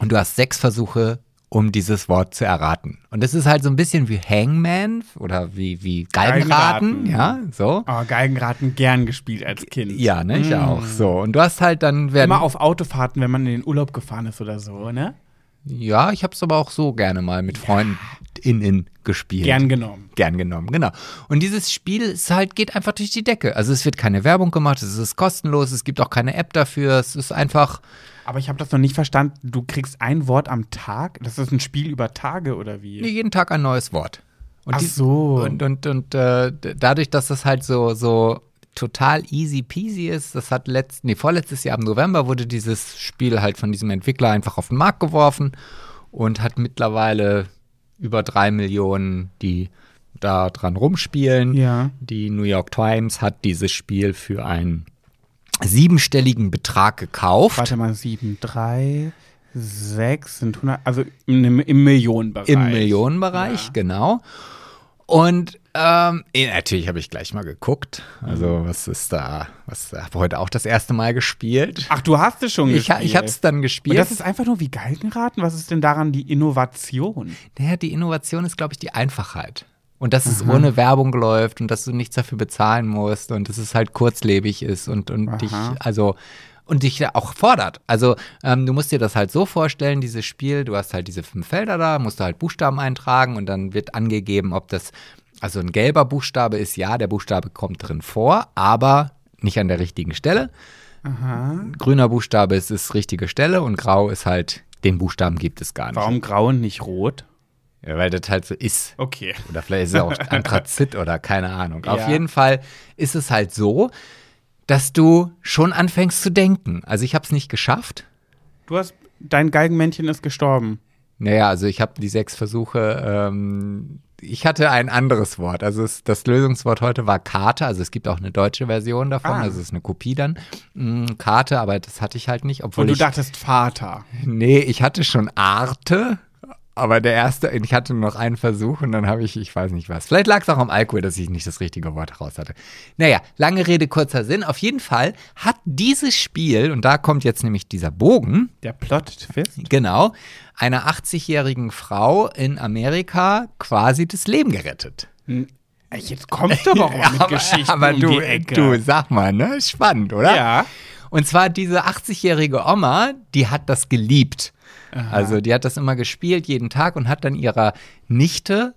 Und du hast sechs Versuche, um dieses Wort zu erraten. Und es ist halt so ein bisschen wie Hangman oder wie, wie Galgenraten. Galgenraten. Ja, so. Oh, Geigenraten gern gespielt als Kind. Ja, ne, ich Mm. auch. So. Und du hast halt dann werden. Immer auf Autofahrten, wenn man in den Urlaub gefahren ist oder so, ne? Ja, ich habe es aber auch so gerne mal mit FreundInnen gespielt. Gern genommen. Gern genommen, genau. Und dieses Spiel ist halt, geht einfach durch die Decke. Also es wird keine Werbung gemacht, es ist kostenlos, es gibt auch keine App dafür, es ist einfach, Aber ich habe das noch nicht verstanden. Du kriegst ein Wort am Tag? Das ist ein Spiel über Tage oder wie? jeden Tag ein neues Wort. Und Ach die- so. Und, und, und äh, dadurch, dass das halt so, so total easy peasy ist, das hat letzt, nee, vorletztes Jahr im November wurde dieses Spiel halt von diesem Entwickler einfach auf den Markt geworfen und hat mittlerweile über drei Millionen, die da dran rumspielen. Ja. Die New York Times hat dieses Spiel für einen siebenstelligen Betrag gekauft. Warte mal, sieben, drei, sechs sind 100, also im, im Millionenbereich. Im Millionenbereich, Ja. genau. Und ähm, eh, natürlich habe ich gleich mal geguckt. Also, was ist da? Was habe heute auch das erste Mal gespielt? Ach, du hast es schon Ich, gespielt. ich habe es dann Und gespielt. das ist einfach nur wie Galgenraten? Was ist denn daran die Innovation? Naja, die Innovation ist, glaube ich, die Einfachheit. Und dass es ohne Werbung läuft und dass du nichts dafür bezahlen musst und dass es halt kurzlebig ist und, und Aha. dich, also, und dich auch fordert. Also, ähm, du musst dir das halt so vorstellen, dieses Spiel, du hast halt diese fünf Felder da, musst du halt Buchstaben eintragen und dann wird angegeben, ob das, also ein gelber Buchstabe ist, ja, der Buchstabe kommt drin vor, aber nicht an der richtigen Stelle. Grüner Buchstabe ist das richtige Stelle und grau ist halt, den Buchstaben gibt es gar nicht. Warum grau und nicht rot? Ja, weil das halt so ist. Okay. Oder vielleicht ist es auch Anthrazit oder keine Ahnung. Auf Ja. jeden Fall ist es halt so, dass du schon anfängst zu denken. Also ich habe es nicht geschafft. Du hast, dein Galgenmännchen ist gestorben. Naja, also ich habe die sechs Versuche, ähm, ich hatte ein anderes Wort. Also es, das Lösungswort heute war Karte. Also es gibt auch eine deutsche Version davon. Ah. Also es ist eine Kopie dann. Mm, Karte, aber das hatte ich halt nicht. Obwohl Und du ich, dachtest Vater. Nee, ich hatte schon Arte, aber der erste, ich hatte noch einen Versuch und dann habe ich, ich weiß nicht was. Vielleicht lag es auch am Alkohol, dass ich nicht das richtige Wort raus hatte. Naja, lange Rede, kurzer Sinn. Auf jeden Fall hat dieses Spiel, und da kommt jetzt nämlich dieser Bogen, Der Plot-Twist. genau, einer 80-jährigen Frau in Amerika quasi das Leben gerettet. Ey, Jetzt kommst du aber auch mit Geschichten aber um du, die Ecke. du, sag mal, ne? Spannend, oder? Ja. Und zwar diese 80-jährige Oma, die hat das geliebt. Also die hat das immer gespielt, jeden Tag und hat dann ihrer Nichte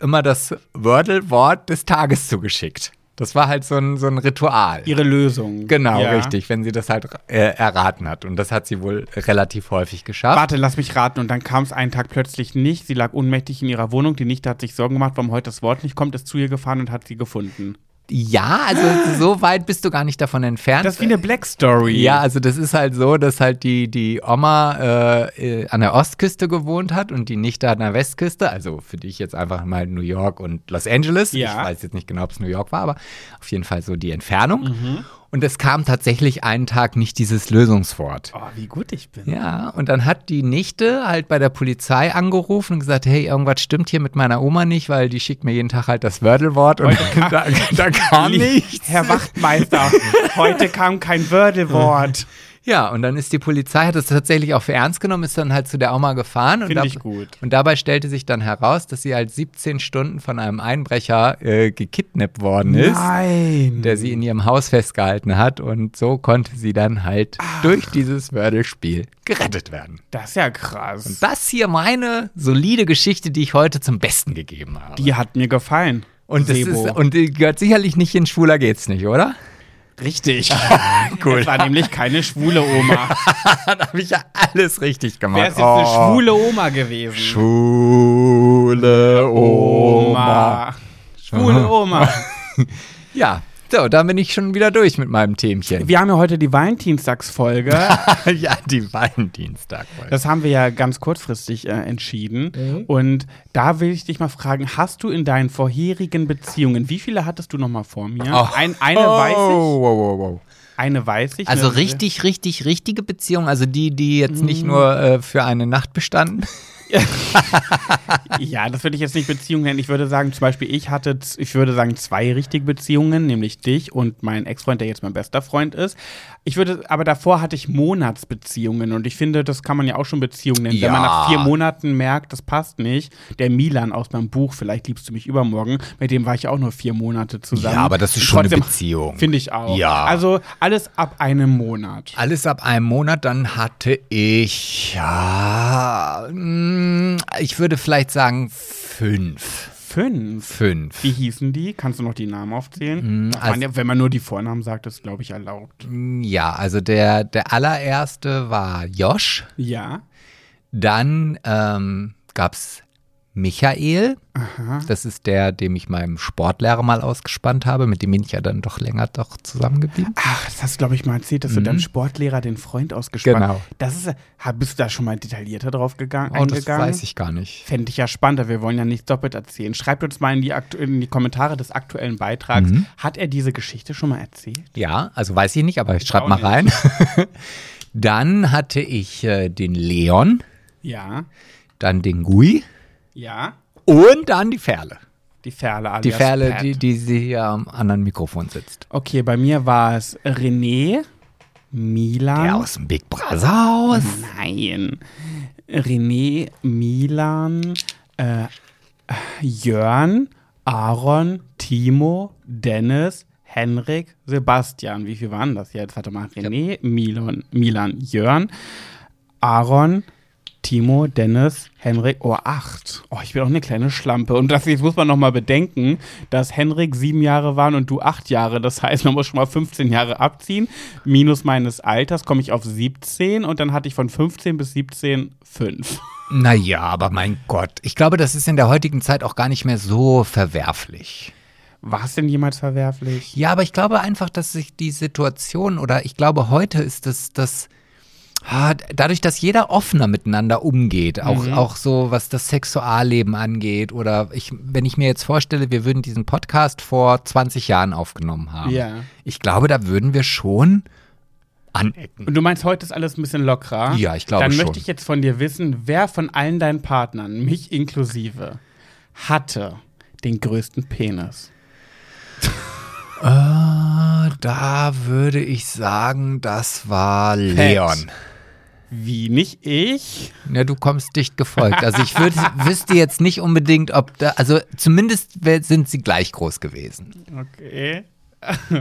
immer das Wordle-Wort des Tages zugeschickt. Das war halt so ein, so ein Ritual. Ihre Lösung. Genau, ja. richtig, wenn sie das halt äh, erraten hat. Und das hat sie wohl relativ häufig geschafft. Warte, lass mich raten. Und dann kam es einen Tag plötzlich nicht. Sie lag ohnmächtig in ihrer Wohnung. Die Nichte hat sich Sorgen gemacht, warum heute das Wort nicht kommt, ist zu ihr gefahren und hat sie gefunden. Ja, also so weit bist du gar nicht davon entfernt. Das ist wie eine Black Story. Ja, also das ist halt so, dass halt die, die Oma äh, äh, an der Ostküste gewohnt hat und die Nichte an der Westküste. Also für dich jetzt einfach mal New York und Los Angeles. Ja. Ich weiß jetzt nicht genau, ob es New York war, aber auf jeden Fall so die Entfernung. Mhm. Und es kam tatsächlich einen Tag nicht dieses Lösungswort. Oh, wie gut ich bin. Ja, und dann hat die Nichte halt bei der Polizei angerufen und gesagt, hey, irgendwas stimmt hier mit meiner Oma nicht, weil die schickt mir jeden Tag halt das Wörtelwort und da, da kam nichts. Herr Wachtmeister, heute kam kein Wordewort. Ja, und dann ist die Polizei, hat es tatsächlich auch für ernst genommen, ist dann halt zu der Oma gefahren. und Finde ich gut. Und dabei stellte sich dann heraus, dass sie halt 17 Stunden von einem Einbrecher äh, gekidnappt worden ist, Nein. der sie in ihrem Haus festgehalten hat. Und so konnte sie dann halt durch dieses Wordle-Spiel gerettet werden. das ist ja krass. Das hier meine solide Geschichte, die ich heute zum Besten gegeben habe. Die hat mir gefallen. und, das Sebo. ist, und die gehört sicherlich nicht in Schwuler geht's nicht, oder? Richtig. Cool. Es war nämlich keine schwule Oma. da habe ich ja alles richtig gemacht. Wäre es jetzt eine Oh. schwule Oma gewesen. Schwule Oma. Schwule Oma. Ja, so, dann bin ich schon wieder durch mit meinem Themchen. Wir haben ja heute die Valentinstagsfolge. ja, die Valentinstag. Das haben wir ja ganz kurzfristig äh, entschieden. Mhm. Und da will ich dich mal fragen, hast du in deinen vorherigen Beziehungen, wie viele hattest du noch mal vor mir? Oh. Ein, eine weiß ich. Wow, wow, wow. Eine weiß ich. Also Eine- richtig, richtig, richtige Beziehung, also die, die jetzt Mhm. nicht nur äh, für eine Nacht bestanden. Ja, das würde ich jetzt nicht Beziehung nennen. Ich würde sagen, zum Beispiel, ich hatte, ich würde sagen, zwei richtige Beziehungen, nämlich dich und meinen Ex-Freund, der jetzt mein bester Freund ist. Ich würde, aber davor hatte ich Monatsbeziehungen und ich finde, das kann man ja auch schon Beziehungen nennen. Wenn man Ja. nach vier Monaten merkt, das passt nicht. Der Milan aus meinem Buch, vielleicht liebst du mich übermorgen, mit dem war ich ja auch nur vier Monate zusammen. Ja, aber das ist schon eine trotzdem- Beziehung. Finde ich auch. Ja. Also alles ab einem Monat. Alles ab einem Monat, dann hatte ich, ja, mm, ich würde vielleicht sagen fünf. Fünf. Fünf. Wie hießen die? Kannst du noch die Namen aufzählen? Mm, man also- wenn man nur die Vornamen sagt, ist, glaube ich, erlaubt. Ja, also der, der allererste war Josh. Ja. Dann ähm, gab es Michael. Aha. Das ist der, dem ich meinem Sportlehrer mal ausgespannt habe. Mit dem bin ich ja dann doch länger doch zusammengeblieben. Ach, das hast du, glaube ich, mal erzählt, dass du deinem Sportlehrer den Freund ausgespannt Mhm. Genau. Das ist, bist du da schon mal detaillierter drauf gegangen, Oh, das weiß ich gar nicht. Fände ich ja spannend, wir wollen ja nichts doppelt erzählen. Schreibt uns mal in die, in die Kommentare des aktuellen Beitrags. Mhm. Hat er diese Geschichte schon mal erzählt? Ja, also weiß ich nicht, aber ich schreib auch mal nicht. rein. dann hatte ich äh, den Leon, Ja. dann den Gui Ja. und dann die Ferle. Die Ferle alias Die Ferle, Pat. die, die sie hier am anderen Mikrofon sitzt. Okay, bei mir war es René, Milan. Der aus dem Big Brother Haus. Nein. René, Milan, äh, Jörn, Aaron, Timo, Dennis, Henrik, Sebastian. Wie viel waren das jetzt? Warte mal. René, Milan, Milan, Jörn, Aaron, Timo, Dennis, Henrik, oh, acht. Oh, ich bin auch eine kleine Schlampe. Und das jetzt muss man noch mal bedenken, dass Henrik sieben Jahre waren und du acht Jahre. Das heißt, man muss schon mal 15 Jahre abziehen. Minus meines Alters komme ich auf 17 und dann hatte ich von 15 bis 17 fünf. Naja, aber mein Gott. Ich glaube, das ist in der heutigen Zeit auch gar nicht mehr so verwerflich. War es denn jemals verwerflich? Ja, aber ich glaube einfach, dass sich die Situation oder ich glaube, heute ist es das. Dadurch, dass jeder offener miteinander umgeht, auch, Mhm. auch so was das Sexualleben angeht, oder ich, wenn ich mir jetzt vorstelle, wir würden diesen Podcast vor 20 Jahren aufgenommen haben. Ja. Ich glaube, da würden wir schon anecken. Und du meinst, heute ist alles ein bisschen lockerer? Ja, ich glaube Dann schon. möchte ich jetzt von dir wissen, wer von allen deinen Partnern, mich inklusive, hatte den größten Penis? Äh, da würde ich sagen, das war Leon. Wie nicht ich? Ja, du kommst dicht gefolgt. Also ich würd, wüsste jetzt nicht unbedingt, ob da, also zumindest sind sie gleich groß gewesen. Okay.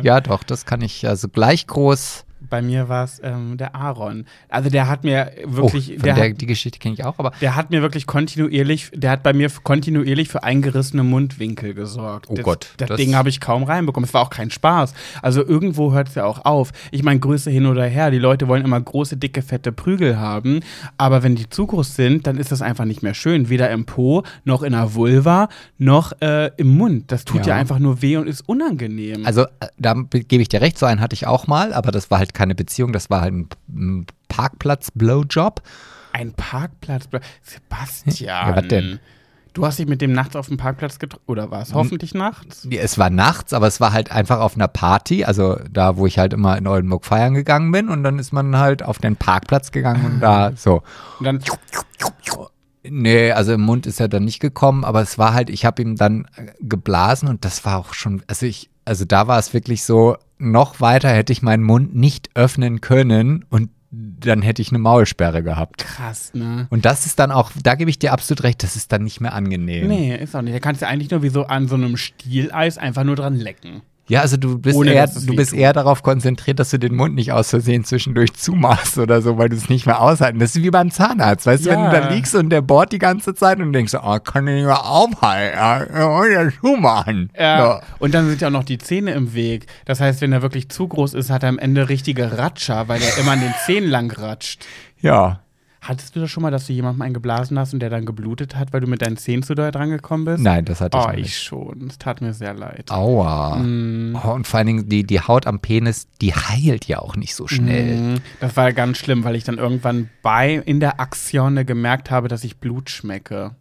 Ja, doch, das kann ich, also gleich groß. Bei mir war es ähm, der Aaron. Also der hat mir wirklich, oh, der, der, hat, die Geschichte kenne ich auch, aber der hat mir wirklich kontinuierlich, der hat bei mir kontinuierlich für eingerissene Mundwinkel gesorgt. Oh das, Gott, Das, das- Ding habe ich kaum reinbekommen. Es war auch kein Spaß. Also irgendwo hört es ja auch auf. Ich meine, Größe hin oder her. Die Leute wollen immer große, dicke, fette Prügel haben. Aber wenn die zu groß sind, dann ist das einfach nicht mehr schön. Weder im Po, noch in der Vulva, noch äh, im Mund. Das tut ja. Ja. einfach nur weh und ist unangenehm. also äh, da gebe ich dir recht, so einen hatte ich auch mal, aber das war halt keine Beziehung, das war halt ein, ein Parkplatz-Blowjob. Ein Parkplatz. Sebastian. Ja, was denn? Du hast dich mit dem nachts auf dem Parkplatz getroffen. Oder war es hoffentlich nachts? Ja, Es war nachts, aber es war halt einfach auf einer Party, also da, wo ich halt immer in Oldenburg feiern gegangen bin und dann ist man halt auf den Parkplatz gegangen und da so. Und dann. Nee, also im Mund ist er dann nicht gekommen, aber es war halt, ich habe ihm dann äh, geblasen und das war auch schon, also ich, also da war es wirklich so, noch weiter hätte ich meinen Mund nicht öffnen können und dann hätte ich eine Maulsperre gehabt. Krass, ne? Und das ist dann auch, da gebe ich dir absolut recht, das ist dann nicht mehr angenehm. Nee, ist auch nicht. Da kannst du eigentlich nur wie so an so einem Stieleis einfach nur dran lecken. Ja, also du bist, Ohne, eher, du bist eher darauf konzentriert, dass du den Mund nicht aus Versehen zwischendurch zumachst oder so, weil du es nicht mehr aushalten. Das ist wie beim Zahnarzt, weißt du, wenn Ja. du da liegst und der bohrt die ganze Zeit und denkst, oh, kann ich nicht mehr aufhalten, ja, ja, zumachen. Ja. Und dann sind ja auch noch die Zähne im Weg. Das heißt, wenn er wirklich zu groß ist, hat er am Ende richtige Ratscher, weil er immer an den Zähnen lang ratscht. ja. Hattest du das schon mal, dass du jemandem einen geblasen hast und der dann geblutet hat, weil du mit deinen Zähnen zu doll dran gekommen bist? Nein, das hatte ich Oh, noch ich nicht. schon. Es tat mir sehr leid. Aua. Mm. Oh, und vor allen Dingen die, die Haut am Penis, die heilt ja auch nicht so schnell. Mm, Das war ganz schlimm, weil ich dann irgendwann bei in der Aktion gemerkt habe, dass ich Blut schmecke.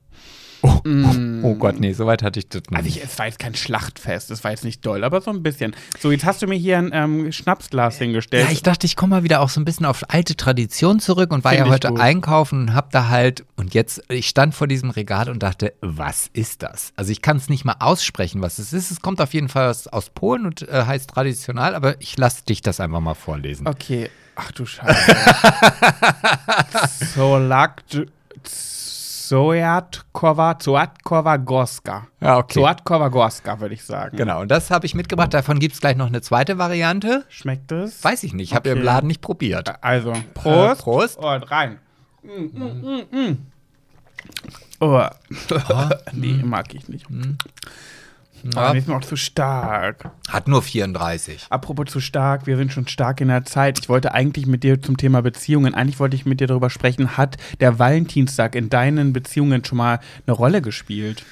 Oh, Mm. oh Gott, nee, soweit hatte ich das noch Also nicht. ich, es war jetzt kein Schlachtfest, es war jetzt nicht doll, aber so ein bisschen. So, jetzt hast du mir hier ein ähm, Schnapsglas hingestellt. Ja, ich dachte, ich komme mal wieder auch so ein bisschen auf alte Tradition zurück und war Find ja heute gut. einkaufen und hab da halt, und jetzt, ich stand vor diesem Regal und dachte, was ist das? Also ich kann es nicht mal aussprechen, was es ist. Es kommt auf jeden Fall aus, aus Polen und äh, heißt traditional, aber ich lasse dich das einfach mal vorlesen. okay. Ach du Scheiße. Solakt. Sojatkova, Zoatkova Goska. Ja, okay. Zoatkova Goska, würde ich sagen. Genau, und das habe ich mitgebracht. Davon gibt es gleich noch eine zweite Variante. Schmeckt es? Weiß ich nicht, ich habe Okay. im Laden nicht probiert. Also, Prost. Äh, Prost. Und rein. Mm, mm, mm, mm. Oh. nee, mag ich nicht. Ja. Ist mir auch zu stark. Hat nur 34. Apropos zu stark, wir sind schon stark in der Zeit. Ich wollte eigentlich mit dir zum Thema Beziehungen, eigentlich wollte ich mit dir darüber sprechen, hat der Valentinstag in deinen Beziehungen schon mal eine Rolle gespielt?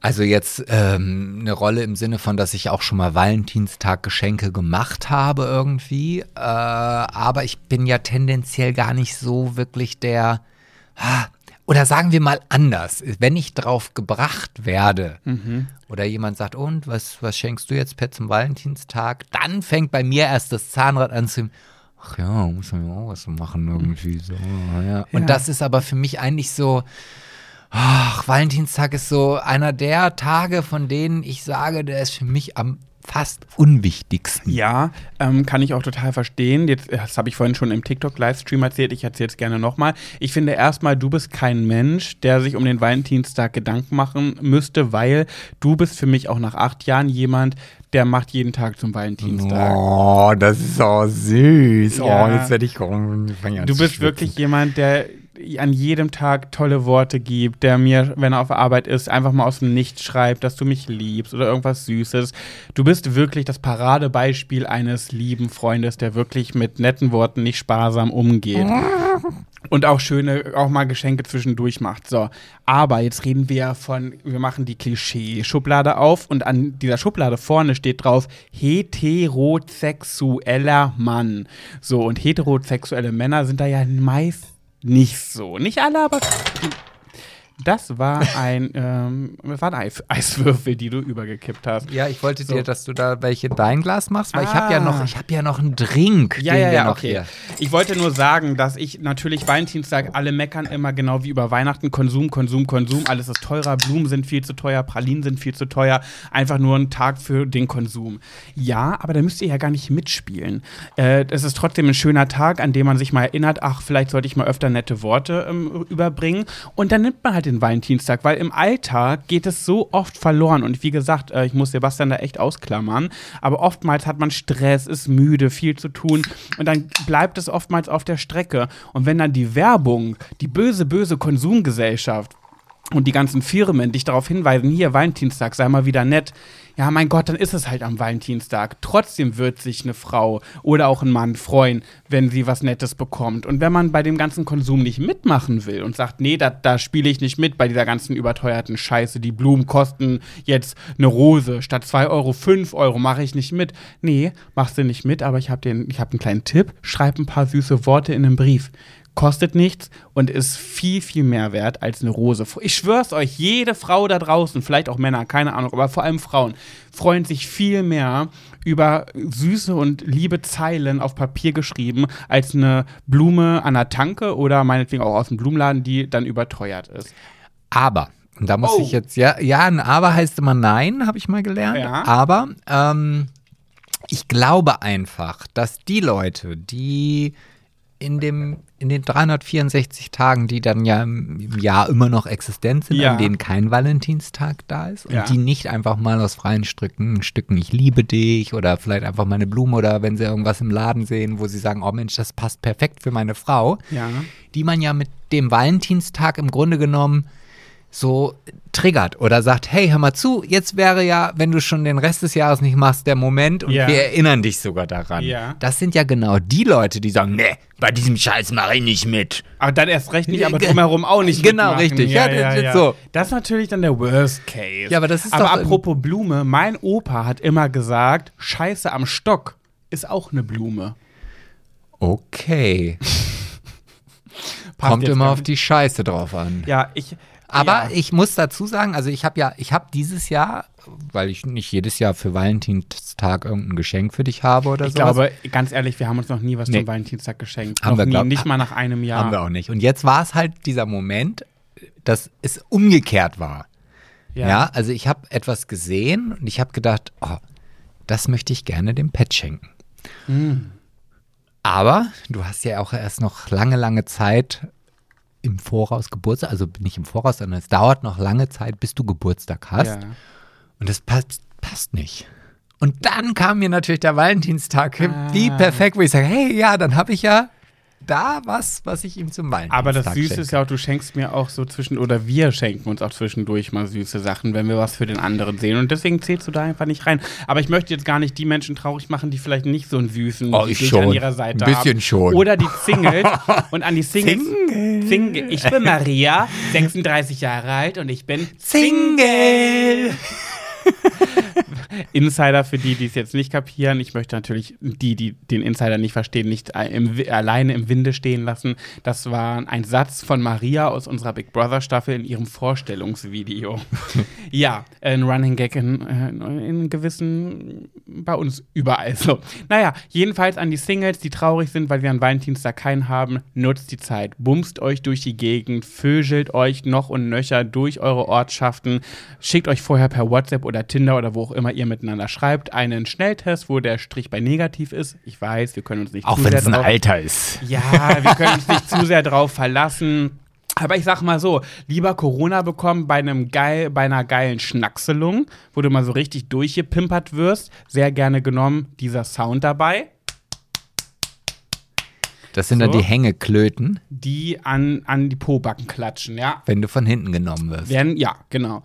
Also jetzt ähm, eine Rolle im Sinne von, dass ich auch schon mal Valentinstag Geschenke gemacht habe irgendwie. Äh, aber ich bin ja tendenziell gar nicht so wirklich der. Ah, Oder sagen wir mal anders, wenn ich drauf gebracht werde oder jemand sagt, und was, was schenkst du jetzt Pet zum Valentinstag? Dann fängt bei mir erst das Zahnrad an zu. Ach ja, muss man ja auch was machen irgendwie so. Ja. Und Ja. das ist aber für mich eigentlich so. Ach, Valentinstag ist so einer der Tage, von denen ich sage, der ist für mich am fast unwichtigsten. Ja, ähm, kann ich auch total verstehen. Jetzt, das habe ich vorhin schon im TikTok-Livestream erzählt, ich erzähle es gerne nochmal. Ich finde erstmal, du bist kein Mensch, der sich um den Valentinstag Gedanken machen müsste, weil du bist für mich auch nach acht Jahren jemand, der macht jeden Tag zum Valentinstag. Oh, das ist so süß. Ja. Oh, jetzt werde ich fang an Du bist wirklich jemand, der an jedem Tag tolle Worte gibt, der mir, wenn er auf Arbeit ist, einfach mal aus dem Nichts schreibt, dass du mich liebst oder irgendwas Süßes. Du bist wirklich das Paradebeispiel eines lieben Freundes, der wirklich mit netten Worten nicht sparsam umgeht. Und auch schöne, auch mal Geschenke zwischendurch macht. So. Aber jetzt reden wir von, wir machen die Klischee-Schublade auf und an dieser Schublade vorne steht drauf heterosexueller Mann. So, und heterosexuelle Männer sind da ja meist nicht so. Nicht alle, aber. Das war ein, ähm, das war ein Eis Eiswürfel, die du übergekippt hast. Ja, ich wollte So. dir, dass du da welche in dein Glas machst, weil ich habe ja Ah. noch, ich habe ja noch einen Drink. Ja, ja, ja, okay. hier- Ich wollte nur sagen, dass ich natürlich Valentinstag, alle meckern immer genau wie über Weihnachten, Konsum, Konsum, Konsum, alles ist teurer, Blumen sind viel zu teuer, Pralinen sind viel zu teuer, einfach nur ein Tag für den Konsum. Ja, aber da müsst ihr ja gar nicht mitspielen. Äh, es ist trotzdem ein schöner Tag, an dem man sich mal erinnert, ach, vielleicht sollte ich mal öfter nette Worte ähm, überbringen. Und dann nimmt man halt den Valentinstag, weil im Alltag geht es so oft verloren. Und wie gesagt, äh, ich muss Sebastian da echt ausklammern, aber oftmals hat man Stress, ist müde, viel zu tun und dann bleibt es oftmals auf der Strecke. Und wenn dann die Werbung, die böse, böse Konsumgesellschaft und die ganzen Firmen dich darauf hinweisen, hier Valentinstag, sei mal wieder nett. Ja, mein Gott, dann ist es halt am Valentinstag. Trotzdem wird sich eine Frau oder auch ein Mann freuen, wenn sie was Nettes bekommt. Und wenn man bei dem ganzen Konsum nicht mitmachen will und sagt, nee, da, da spiele ich nicht mit bei dieser ganzen überteuerten Scheiße, die Blumen kosten jetzt eine Rose statt 2 Euro, 5 Euro, mache ich nicht mit. Nee, machst du nicht mit, aber ich habe hab einen kleinen Tipp, schreib ein paar süße Worte in einen Brief kostet nichts und ist viel, viel mehr wert als eine Rose. Ich schwör's euch, jede Frau da draußen, vielleicht auch Männer, keine Ahnung, aber vor allem Frauen, freuen sich viel mehr über süße und liebe Zeilen auf Papier geschrieben, als eine Blume an der Tanke oder meinetwegen auch aus dem Blumenladen, die dann überteuert ist. Aber, und da muss Oh. ich jetzt, ja, ja, ein Aber heißt immer Nein, habe ich mal gelernt. Ja. Aber ähm, ich glaube einfach, dass die Leute, die in dem in den 364 Tagen, die dann ja im Jahr immer noch existent sind, Ja. an denen kein Valentinstag da ist und Ja. die nicht einfach mal aus freien Stücken, Stücken ich liebe dich oder vielleicht einfach mal eine Blume oder wenn sie irgendwas im Laden sehen, wo sie sagen, oh Mensch, das passt perfekt für meine Frau, Ja. die man ja mit dem Valentinstag im Grunde genommen so triggert oder sagt, hey, hör mal zu, jetzt wäre ja, wenn du schon den Rest des Jahres nicht machst, der Moment und Ja. wir erinnern dich sogar daran. Ja. Das sind ja genau die Leute, die sagen, nee, bei diesem Scheiß mache ich nicht mit. Aber dann erst recht nicht, aber drumherum auch nicht Genau, mitmachen. richtig. Ja, das ist so. Das ist natürlich dann der Worst Case. Ja, aber das ist aber doch- apropos Blume, mein Opa hat immer gesagt, Scheiße am Stock ist auch eine Blume. Okay. Kommt immer auf die Scheiße drauf an. Ja, ich. Aber ja. ich muss dazu sagen, also ich habe ja, ich habe dieses Jahr, weil ich nicht jedes Jahr für Valentinstag irgendein Geschenk für dich habe oder Ich sowas. glaube, ganz ehrlich, wir haben uns noch nie was Nee. zum Valentinstag geschenkt. Haben noch wir, nie, glaub- nicht mal nach einem Jahr. Haben wir auch nicht. Und jetzt war es halt dieser Moment, dass es umgekehrt war. Ja, also ich habe etwas gesehen und ich habe gedacht, oh, das möchte ich gerne dem Pet schenken. Hm. Aber du hast ja auch erst noch lange, lange Zeit im Voraus Geburtstag, also nicht im Voraus, sondern es dauert noch lange Zeit, bis du Geburtstag hast. Ja. Und das passt, passt nicht. Und dann kam mir natürlich der Valentinstag wie Ah. perfekt, wo ich sage, hey, ja, dann habe ich ja da was, was ich ihm zum Valentinstag Aber das Süße schenke. ist ja auch, du schenkst mir auch so zwischen, oder wir schenken uns auch zwischendurch mal süße Sachen, wenn wir was für den anderen sehen. Und deswegen zählst du da einfach nicht rein. Aber ich möchte jetzt gar nicht die Menschen traurig machen, die vielleicht nicht so einen süßen Oh, ich schon. an ihrer Seite Ein bisschen haben. schon. Oder die Singles. und an die Singles. Single. Ich bin Maria, 36 Jahre alt und ich bin Single! Insider für die, die es jetzt nicht kapieren. Ich möchte natürlich die, die den Insider nicht verstehen, nicht im, alleine im Winde stehen lassen. Das war ein Satz von Maria aus unserer Big Brother Staffel in ihrem Vorstellungsvideo. ja, ein Running Gag in, äh, in gewissen, bei uns überall so. Naja, jedenfalls an die Singles, die traurig sind, weil wir an Valentinstag keinen haben, nutzt die Zeit, bumst euch durch die Gegend, vögelt euch noch und nöcher durch eure Ortschaften, schickt euch vorher per WhatsApp oder Tinder oder wo auch immer ihr miteinander schreibt, einen Schnelltest, wo der Strich bei negativ ist. Ich weiß, wir können uns nicht auch zu sehr Auch wenn es ein Alter ist. Ja, wir können uns nicht zu sehr drauf verlassen. Aber ich sag mal so, lieber Corona bekommen bei einem geil, bei einer geilen Schnackselung, wo du mal so richtig durchgepimpert wirst. Sehr gerne genommen, dieser Sound dabei. Das sind so, dann die Hängeklöten. Die an, an die Pobacken klatschen, ja. Wenn du von hinten genommen wirst. Werden, ja, genau.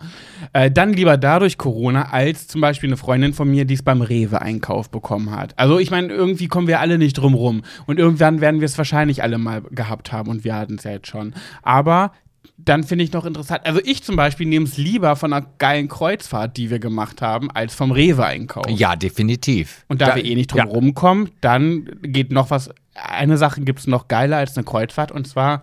Äh, dann lieber dadurch Corona, als zum Beispiel eine Freundin von mir, die es beim Rewe-Einkauf bekommen hat. Also ich meine, irgendwie kommen wir alle nicht drum rum. Und irgendwann werden wir es wahrscheinlich alle mal gehabt haben und wir hatten es ja jetzt schon. Aber dann finde ich noch interessant. Also ich zum Beispiel nehme es lieber von einer geilen Kreuzfahrt, die wir gemacht haben, als vom Rewe-Einkauf. Ja, definitiv. Und da, da wir eh nicht drum ja. rumkommen, dann geht noch was. Eine Sache gibt es noch geiler als eine Kreuzfahrt und zwar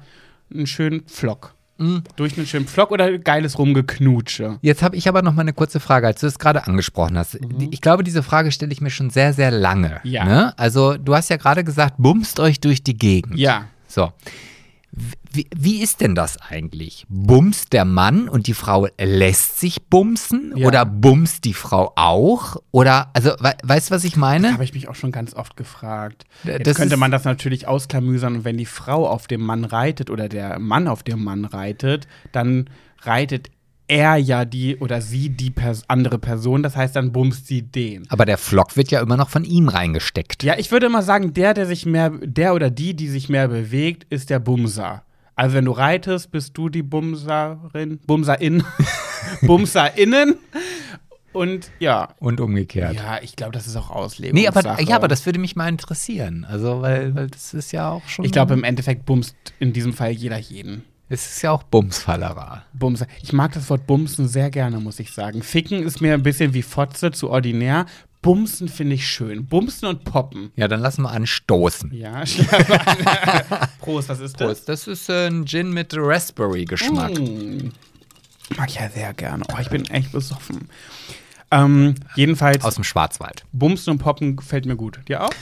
einen schönen Flock. Mhm. Durch einen schönen Flock oder geiles Rumgeknutsche. Jetzt habe ich aber noch mal eine kurze Frage, als du es gerade angesprochen hast. Mhm. Ich glaube, diese Frage stelle ich mir schon sehr, sehr lange. Ja. Ne? Also, du hast ja gerade gesagt, bumst euch durch die Gegend. Ja. So. Wie, wie, ist denn das eigentlich? Bumst der Mann und die Frau lässt sich bumsen? Ja. Oder bumst die Frau auch? Oder, also, we weißt du, was ich meine? Das habe ich mich auch schon ganz oft gefragt. Jetzt könnte man das natürlich ausklamüsern und wenn die Frau auf dem Mann reitet oder der Mann auf dem Mann reitet, dann reitet er ja die oder sie die pers andere Person, das heißt, dann bumst sie den. Aber der Flock wird ja immer noch von ihm reingesteckt. Ja, ich würde immer sagen, der, der sich mehr, der oder die, die sich mehr bewegt, ist der Bumser. Also wenn du reitest, bist du die Bumserin, Bumserin, Bumserinnen. Und ja. Und umgekehrt. Ja, ich glaube, das ist auch Auslegung. Nee, aber, ja, aber das würde mich mal interessieren. Also, weil, weil das ist ja auch schon. Ich glaube, im Endeffekt bumst in diesem Fall jeder jeden. Es ist ja auch Bumsfallerer. Bums. Ich mag das Wort Bumsen sehr gerne, muss ich sagen. Ficken ist mir ein bisschen wie Fotze zu ordinär. Bumsen finde ich schön. Bumsen und Poppen. Ja, dann lassen wir anstoßen. Ja, Prost, was ist das? Prost, das ist äh, ein Gin mit Raspberry-Geschmack. Mm. Mag ich ja sehr gerne. Oh, ich bin echt besoffen. Ähm, jedenfalls. Aus dem Schwarzwald. Bumsen und Poppen gefällt mir gut. Dir auch?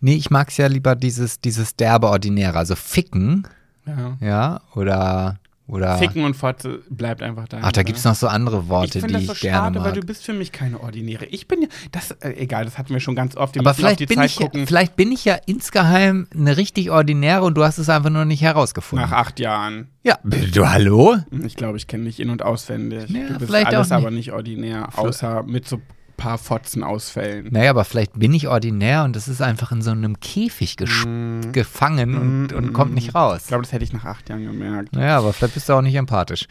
Nee, ich mag es ja lieber dieses, dieses derbe Ordinäre. Also Ficken ja. Ja, oder. Oder Ficken und Fotze bleibt einfach da. Ach, da gibt es noch so andere Worte, ich die das so ich gerne schade, mag. weil du bist für mich keine Ordinäre. Ich bin ja, das, äh, egal, das hatten wir schon ganz oft. Wir Aber vielleicht bin, Zeit ich, gucken. vielleicht bin ich ja insgeheim eine richtig Ordinäre und du hast es einfach nur nicht herausgefunden. Nach acht Jahren. Ja, du, hallo? Ich glaube, ich kenne dich in- und auswendig. Ja, du bist alles aber nicht ordinär, außer mit so paar Fotzen ausfällen. Naja, aber vielleicht bin ich ordinär und das ist einfach in so einem Käfig mm. gefangen und, mm, und kommt nicht raus. Ich glaube, das hätte ich nach acht Jahren gemerkt. Naja, aber vielleicht bist du auch nicht empathisch.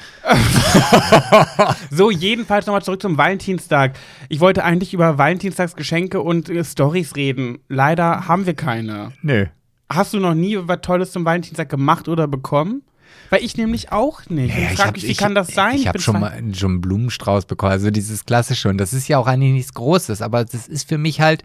so, jedenfalls nochmal zurück zum Valentinstag. Ich wollte eigentlich über Valentinstagsgeschenke und äh, Stories reden. Leider haben wir keine. Nö. Hast du noch nie was Tolles zum Valentinstag gemacht oder bekommen? Weil ich nämlich auch nicht. Ja, ich frage mich, wie ich, kann das sein? Ich, ich habe schon mal schon einen Blumenstrauß bekommen, also dieses klassische. Und das ist ja auch eigentlich nichts Großes, aber das ist für mich halt,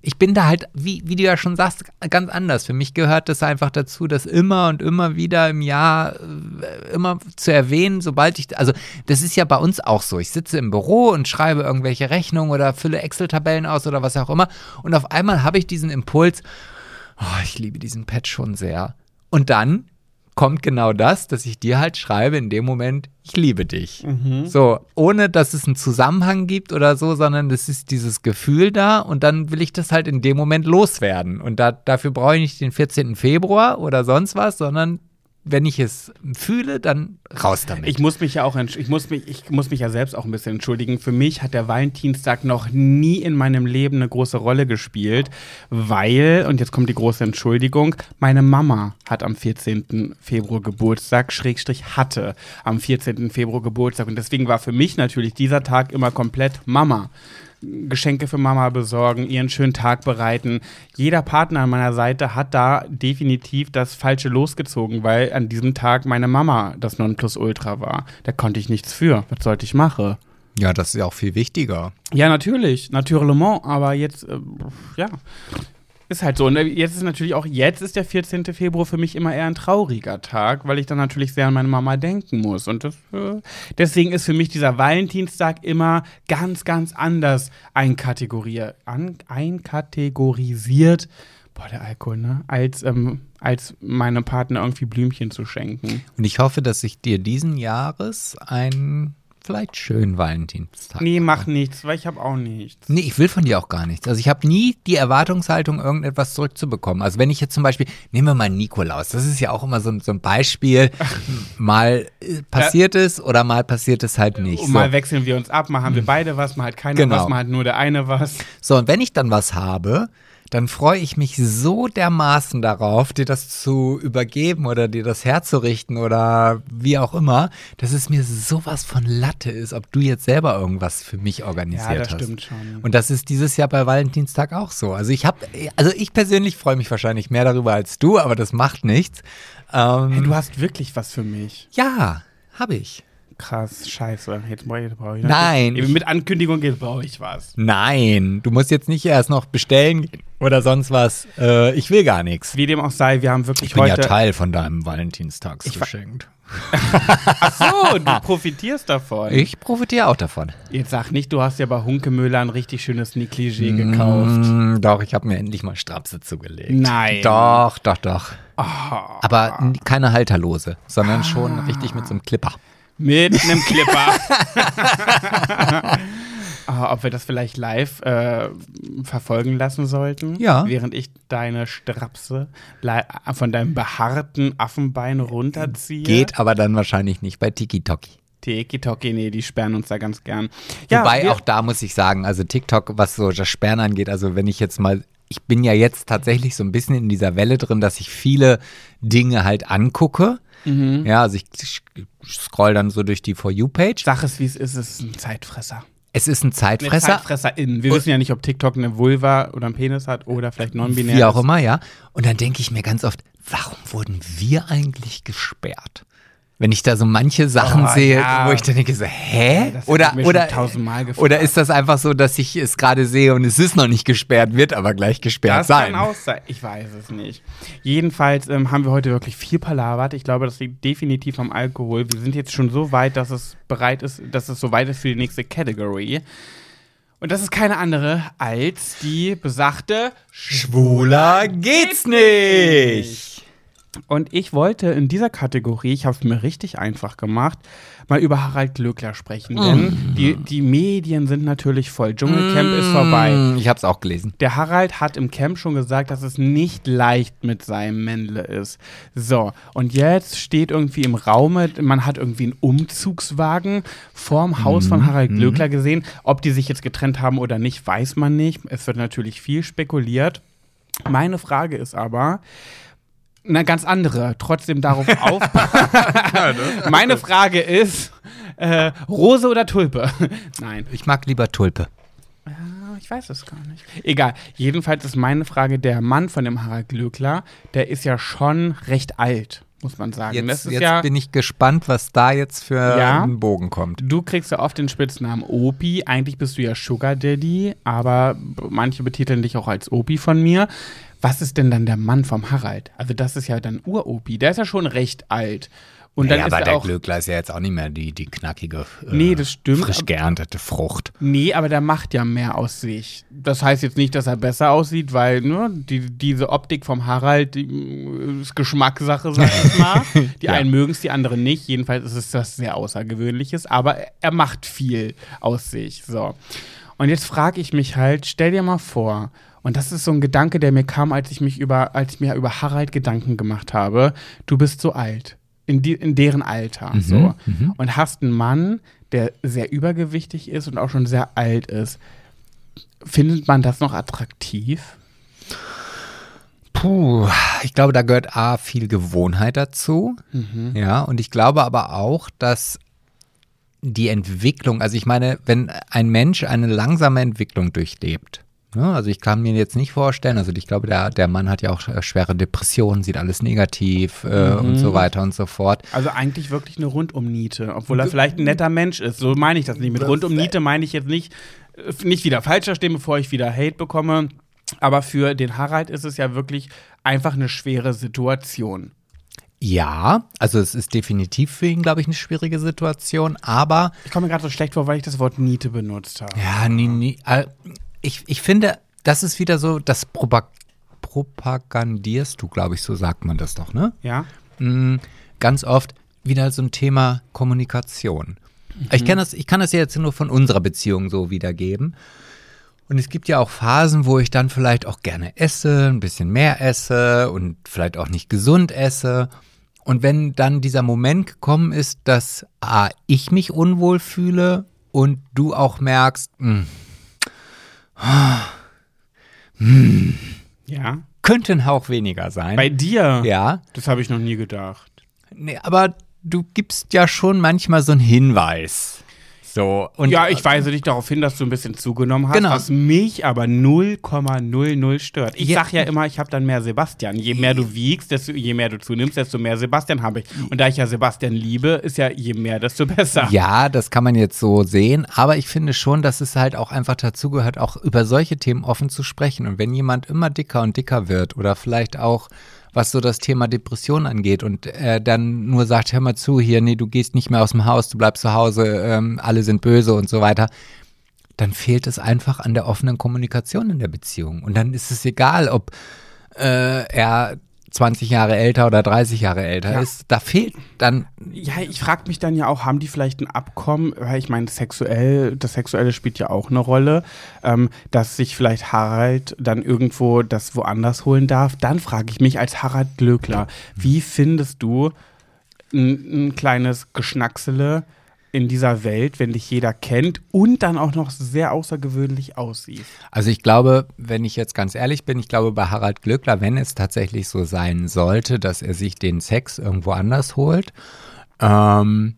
ich bin da halt, wie, wie du ja schon sagst, ganz anders. Für mich gehört das einfach dazu, das immer und immer wieder im Jahr äh, immer zu erwähnen, sobald ich, also das ist ja bei uns auch so. Ich sitze im Büro und schreibe irgendwelche Rechnungen oder fülle Excel-Tabellen aus oder was auch immer. Und auf einmal habe ich diesen Impuls, oh, ich liebe diesen Pad schon sehr. Und dann kommt genau das, dass ich dir halt schreibe in dem Moment, ich liebe dich. Mhm. So, ohne dass es einen Zusammenhang gibt oder so, sondern es ist dieses Gefühl da und dann will ich das halt in dem Moment loswerden. Und da, dafür brauche ich nicht den 14. Februar oder sonst was, sondern wenn ich es fühle, dann raus damit. Ich muss mich ja auch, ich muss mich, ich muss mich ja selbst auch ein bisschen entschuldigen. Für mich hat der Valentinstag noch nie in meinem Leben eine große Rolle gespielt, weil, und jetzt kommt die große Entschuldigung, meine Mama hat am 14. Februar Geburtstag, Schrägstrich hatte am 14. Februar Geburtstag. Und deswegen war für mich natürlich dieser Tag immer komplett Mama. Geschenke für Mama besorgen, ihren schönen Tag bereiten. Jeder Partner an meiner Seite hat da definitiv das Falsche losgezogen, weil an diesem Tag meine Mama das Nonplusultra war. Da konnte ich nichts für. Was sollte ich machen? Ja, das ist ja auch viel wichtiger. Ja, natürlich, naturellement, aber jetzt, äh, ja, ist halt so. Und jetzt ist natürlich auch, jetzt ist der 14. Februar für mich immer eher ein trauriger Tag, weil ich dann natürlich sehr an meine Mama denken muss. Und das, äh, deswegen ist für mich dieser Valentinstag immer ganz, ganz anders einkategoriert, an, einkategorisiert. Boah, der Alkohol, ne? Als, ähm, als meinem Partner irgendwie Blümchen zu schenken. Und ich hoffe, dass ich dir diesen Jahres ein vielleicht schönen Valentinstag. Nee, mach nichts, weil ich habe auch nichts. Nee, ich will von dir auch gar nichts. Also ich habe nie die Erwartungshaltung, irgendetwas zurückzubekommen. Also wenn ich jetzt zum Beispiel, nehmen wir mal Nikolaus, das ist ja auch immer so, ein- so ein Beispiel, mal äh, passiert es oder mal passiert es halt nicht. Und So. mal wechseln wir uns ab, mal haben wir beide was, mal hat keiner Genau. was, mal hat nur der eine was. so, und wenn ich dann was habe, dann freue ich mich so dermaßen darauf, dir das zu übergeben oder dir das herzurichten oder wie auch immer, dass es mir sowas von Latte ist, ob du jetzt selber irgendwas für mich organisiert Ja, das hast. stimmt schon. Und das ist dieses Jahr bei Valentinstag auch so. Also ich habe, also ich persönlich freue mich wahrscheinlich mehr darüber als du, aber das macht nichts. Ähm, Hey, du hast wirklich was für mich. ja, habe ich. Krass, scheiße. Jetzt brauche ich, brauch ich Nein. Eben mit Ankündigung jetzt brauche ich was. Nein, du musst jetzt nicht erst noch bestellen oder sonst was. Äh, ich will gar nichts. Wie dem auch sei, wir haben wirklich Ich bin heute. ja Teil von deinem Valentinstagsgeschenk. Ach so, du profitierst davon. Ich profitiere auch davon. Jetzt sag nicht, du hast ja bei Hunkemöller ein richtig schönes Negligé gekauft. Mm, doch, ich habe mir endlich mal Strapse zugelegt. Nein. Doch, doch, doch. Ah. Aber keine Halterlose, sondern schon richtig mit so einem Clipper. Mit einem Clipper. Ah, ob wir das vielleicht live äh, verfolgen lassen sollten? Ja. Während ich deine Strapse von deinem behaarten Affenbein runterziehe. Geht aber dann wahrscheinlich nicht bei Tiki-Toki. Tiki-Toki, nee, die sperren uns da ganz gern. Wobei wir- auch da muss ich sagen, also TikTok, was so das Sperren angeht, also wenn ich jetzt mal, ich bin ja jetzt tatsächlich so ein bisschen in dieser Welle drin, dass ich viele Dinge halt angucke. Mhm. Ja, also ich scroll dann so durch die For You-Page. Sag es, wie es ist, es ist ein Zeitfresser. Es ist ein Eine Zeitfresser, Zeitfresserin. Wir wissen ja nicht, ob TikTok eine Vulva oder einen Penis hat oder vielleicht non-binär wie auch ist. immer, ja. Und dann denke ich mir ganz oft, warum wurden wir eigentlich gesperrt? Wenn ich da so manche Sachen Oh, sehe, ja. wo ich dann denke so, hä? hab oder oder oder ist das einfach so, dass ich es gerade sehe und es ist noch nicht gesperrt, wird aber gleich gesperrt Das sein? kann auch sein. Ich weiß es nicht. Jedenfalls ähm, haben wir heute wirklich viel palabert. Ich glaube, das liegt definitiv am Alkohol. Wir sind jetzt schon so weit, dass es bereit ist, dass es so weit ist für die nächste Category. Und das ist keine andere als die besagte Schwuler geht's nicht. Und ich wollte in dieser Kategorie, ich habe es mir richtig einfach gemacht, mal über Harald Glöckler sprechen. Denn die, die Medien sind natürlich voll. Dschungelcamp ist vorbei. Mm, Ich hab's auch gelesen. Der Harald hat im Camp schon gesagt, dass es nicht leicht mit seinem Männle ist. So, und jetzt steht irgendwie im Raume, man hat irgendwie einen Umzugswagen vorm Haus von Harald Glöckler gesehen. Ob die sich jetzt getrennt haben oder nicht, weiß man nicht. Es wird natürlich viel spekuliert. Meine Frage ist aber, eine ganz andere, trotzdem darauf auf. Meine Frage ist, äh, Rose oder Tulpe? Nein. Ich mag lieber Tulpe. Ah, Ich weiß es gar nicht. Egal. Jedenfalls ist meine Frage, der Mann von dem Harald Glöckler, der ist ja schon recht alt, muss man sagen. Jetzt, das ist jetzt ja, bin ich gespannt, was da jetzt für Ja. einen Bogen kommt. du kriegst ja oft den Spitznamen Opi. Eigentlich bist du ja Sugar Daddy, aber manche betiteln dich auch als Opi von mir. Was ist denn dann der Mann vom Harald? Also das ist ja dann Uropi. Der ist ja schon recht alt. Und dann ja, ist aber er der auch Glöckler ist ja jetzt auch nicht mehr die, die knackige, äh, Nee, das stimmt, frisch geerntete Frucht. Nee, aber der macht ja mehr aus sich. Das heißt jetzt nicht, dass er besser aussieht, weil ne, die, diese Optik vom Harald die, äh, ist Geschmackssache, sag ich mal. Die Ja. einen mögen es, die anderen nicht. Jedenfalls ist es das sehr Außergewöhnliches, aber er macht viel aus sich. So. Und jetzt frage ich mich halt, stell dir mal vor, und das ist so ein Gedanke, der mir kam, als ich mich über, als ich mir über Harald Gedanken gemacht habe, du bist so alt. In, die, in deren Alter. so. Und hast einen Mann, der sehr übergewichtig ist und auch schon sehr alt ist. Findet man das noch attraktiv? Puh, ich glaube, da gehört A, viel Gewohnheit dazu. Ja, und ich glaube aber auch, dass die Entwicklung, also ich meine, wenn ein Mensch eine langsame Entwicklung durchlebt? Also ich kann mir jetzt nicht vorstellen, also ich glaube, der, der Mann hat ja auch äh, schwere Depressionen, sieht alles negativ äh, Mhm. und so weiter und so fort. Also eigentlich wirklich eine Rundum-Niete, obwohl er vielleicht ein netter Mensch ist. So meine ich das nicht. Mit Rundum-Niete meine ich jetzt nicht, äh, nicht wieder falsch verstehen, bevor ich wieder Hate bekomme. Aber für den Harald ist es ja wirklich einfach eine schwere Situation. Ja, also es ist definitiv für ihn, glaube ich, eine schwierige Situation, aber Ich komme mir gerade so schlecht vor, weil ich das Wort Niete benutzt habe. ja, nie, nie, äh, ich, ich finde, das ist wieder so, das Propag propagandierst du, glaube ich, so sagt man das doch, ne? Ja? Mm, ganz oft wieder so ein Thema Kommunikation. Ich, kenn das, ich kann das ja jetzt nur von unserer Beziehung so wiedergeben. Und es gibt ja auch Phasen, wo ich dann vielleicht auch gerne esse, ein bisschen mehr esse und vielleicht auch nicht gesund esse. Und wenn dann dieser Moment gekommen ist, dass A, ich mich unwohl fühle und du auch merkst, hm, Ja? könnte ein Hauch weniger sein. Bei dir? ja. Das habe ich noch nie gedacht. Nee, aber du gibst ja schon manchmal so einen Hinweis. So. Und ja, ich weise dich darauf hin, dass du ein bisschen zugenommen hast, Genau. was mich aber 0,00 stört. Ich Ja. sag ja immer, ich habe dann mehr Sebastian. Je mehr du wiegst, desto je mehr du zunimmst, desto mehr Sebastian habe ich. Und da ich ja Sebastian liebe, ist ja je mehr, desto besser. Ja, das kann man jetzt so sehen, aber ich finde schon, dass es halt auch einfach dazu gehört, auch über solche Themen offen zu sprechen. Und wenn jemand immer dicker und dicker wird oder vielleicht auch was so das Thema Depression angeht und äh, dann nur sagt, hör mal zu, hier, nee, du gehst nicht mehr aus dem Haus, du bleibst zu Hause, ähm, alle sind böse und so weiter, dann fehlt es einfach an der offenen Kommunikation in der Beziehung. Und dann ist es egal, ob äh, er 20 Jahre älter oder 30 Jahre älter Ja. ist, da fehlt dann Ja, ich frage mich dann ja auch, haben die vielleicht ein Abkommen, weil ich meine, sexuell, das Sexuelle spielt ja auch eine Rolle, ähm, dass sich vielleicht Harald dann irgendwo das woanders holen darf. Dann frage ich mich als Harald Glöckler, wie findest du ein, ein kleines Geschnacksele in dieser Welt, wenn dich jeder kennt und dann auch noch sehr außergewöhnlich aussieht? Also ich glaube, wenn ich jetzt ganz ehrlich bin, ich glaube bei Harald Glöckler, wenn es tatsächlich so sein sollte, dass er sich den Sex irgendwo anders holt, ähm,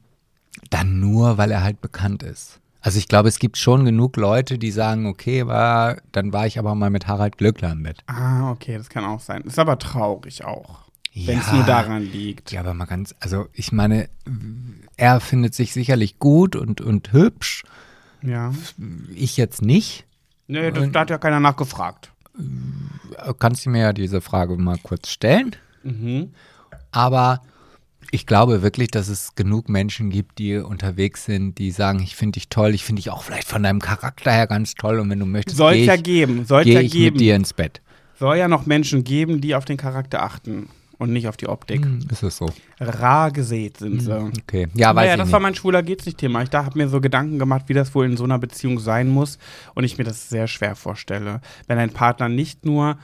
dann nur, weil er halt bekannt ist. Also ich glaube, es gibt schon genug Leute, die sagen, okay, war, dann war ich aber mal mit Harald Glöckler im Bett. Ah, okay, das kann auch sein. Ist aber traurig auch, wenn es Ja. nur daran liegt. Ja, aber mal ganz, also ich meine, er findet sich sicherlich gut und, und hübsch, Ja. ich jetzt nicht. Nee, das, da hat ja keiner nachgefragt. Kannst du mir ja diese Frage mal kurz stellen? Mhm. Aber ich glaube wirklich, dass es genug Menschen gibt, die unterwegs sind, die sagen, ich finde dich toll, ich finde dich auch vielleicht von deinem Charakter her ganz toll und wenn du möchtest, Soll es gehe ja ich, geben, soll geh ja ich geben. mit dir ins Bett. Soll ja noch Menschen geben, die auf den Charakter achten und nicht auf die Optik. Hm, ist es so? Rar gesät sind sie. Okay. Ja, weiß naja, ich das nicht. war mein schwuler geht's nicht Thema. Ich da habe mir so Gedanken gemacht, wie das wohl in so einer Beziehung sein muss und ich mir das sehr schwer vorstelle, wenn ein Partner nicht nur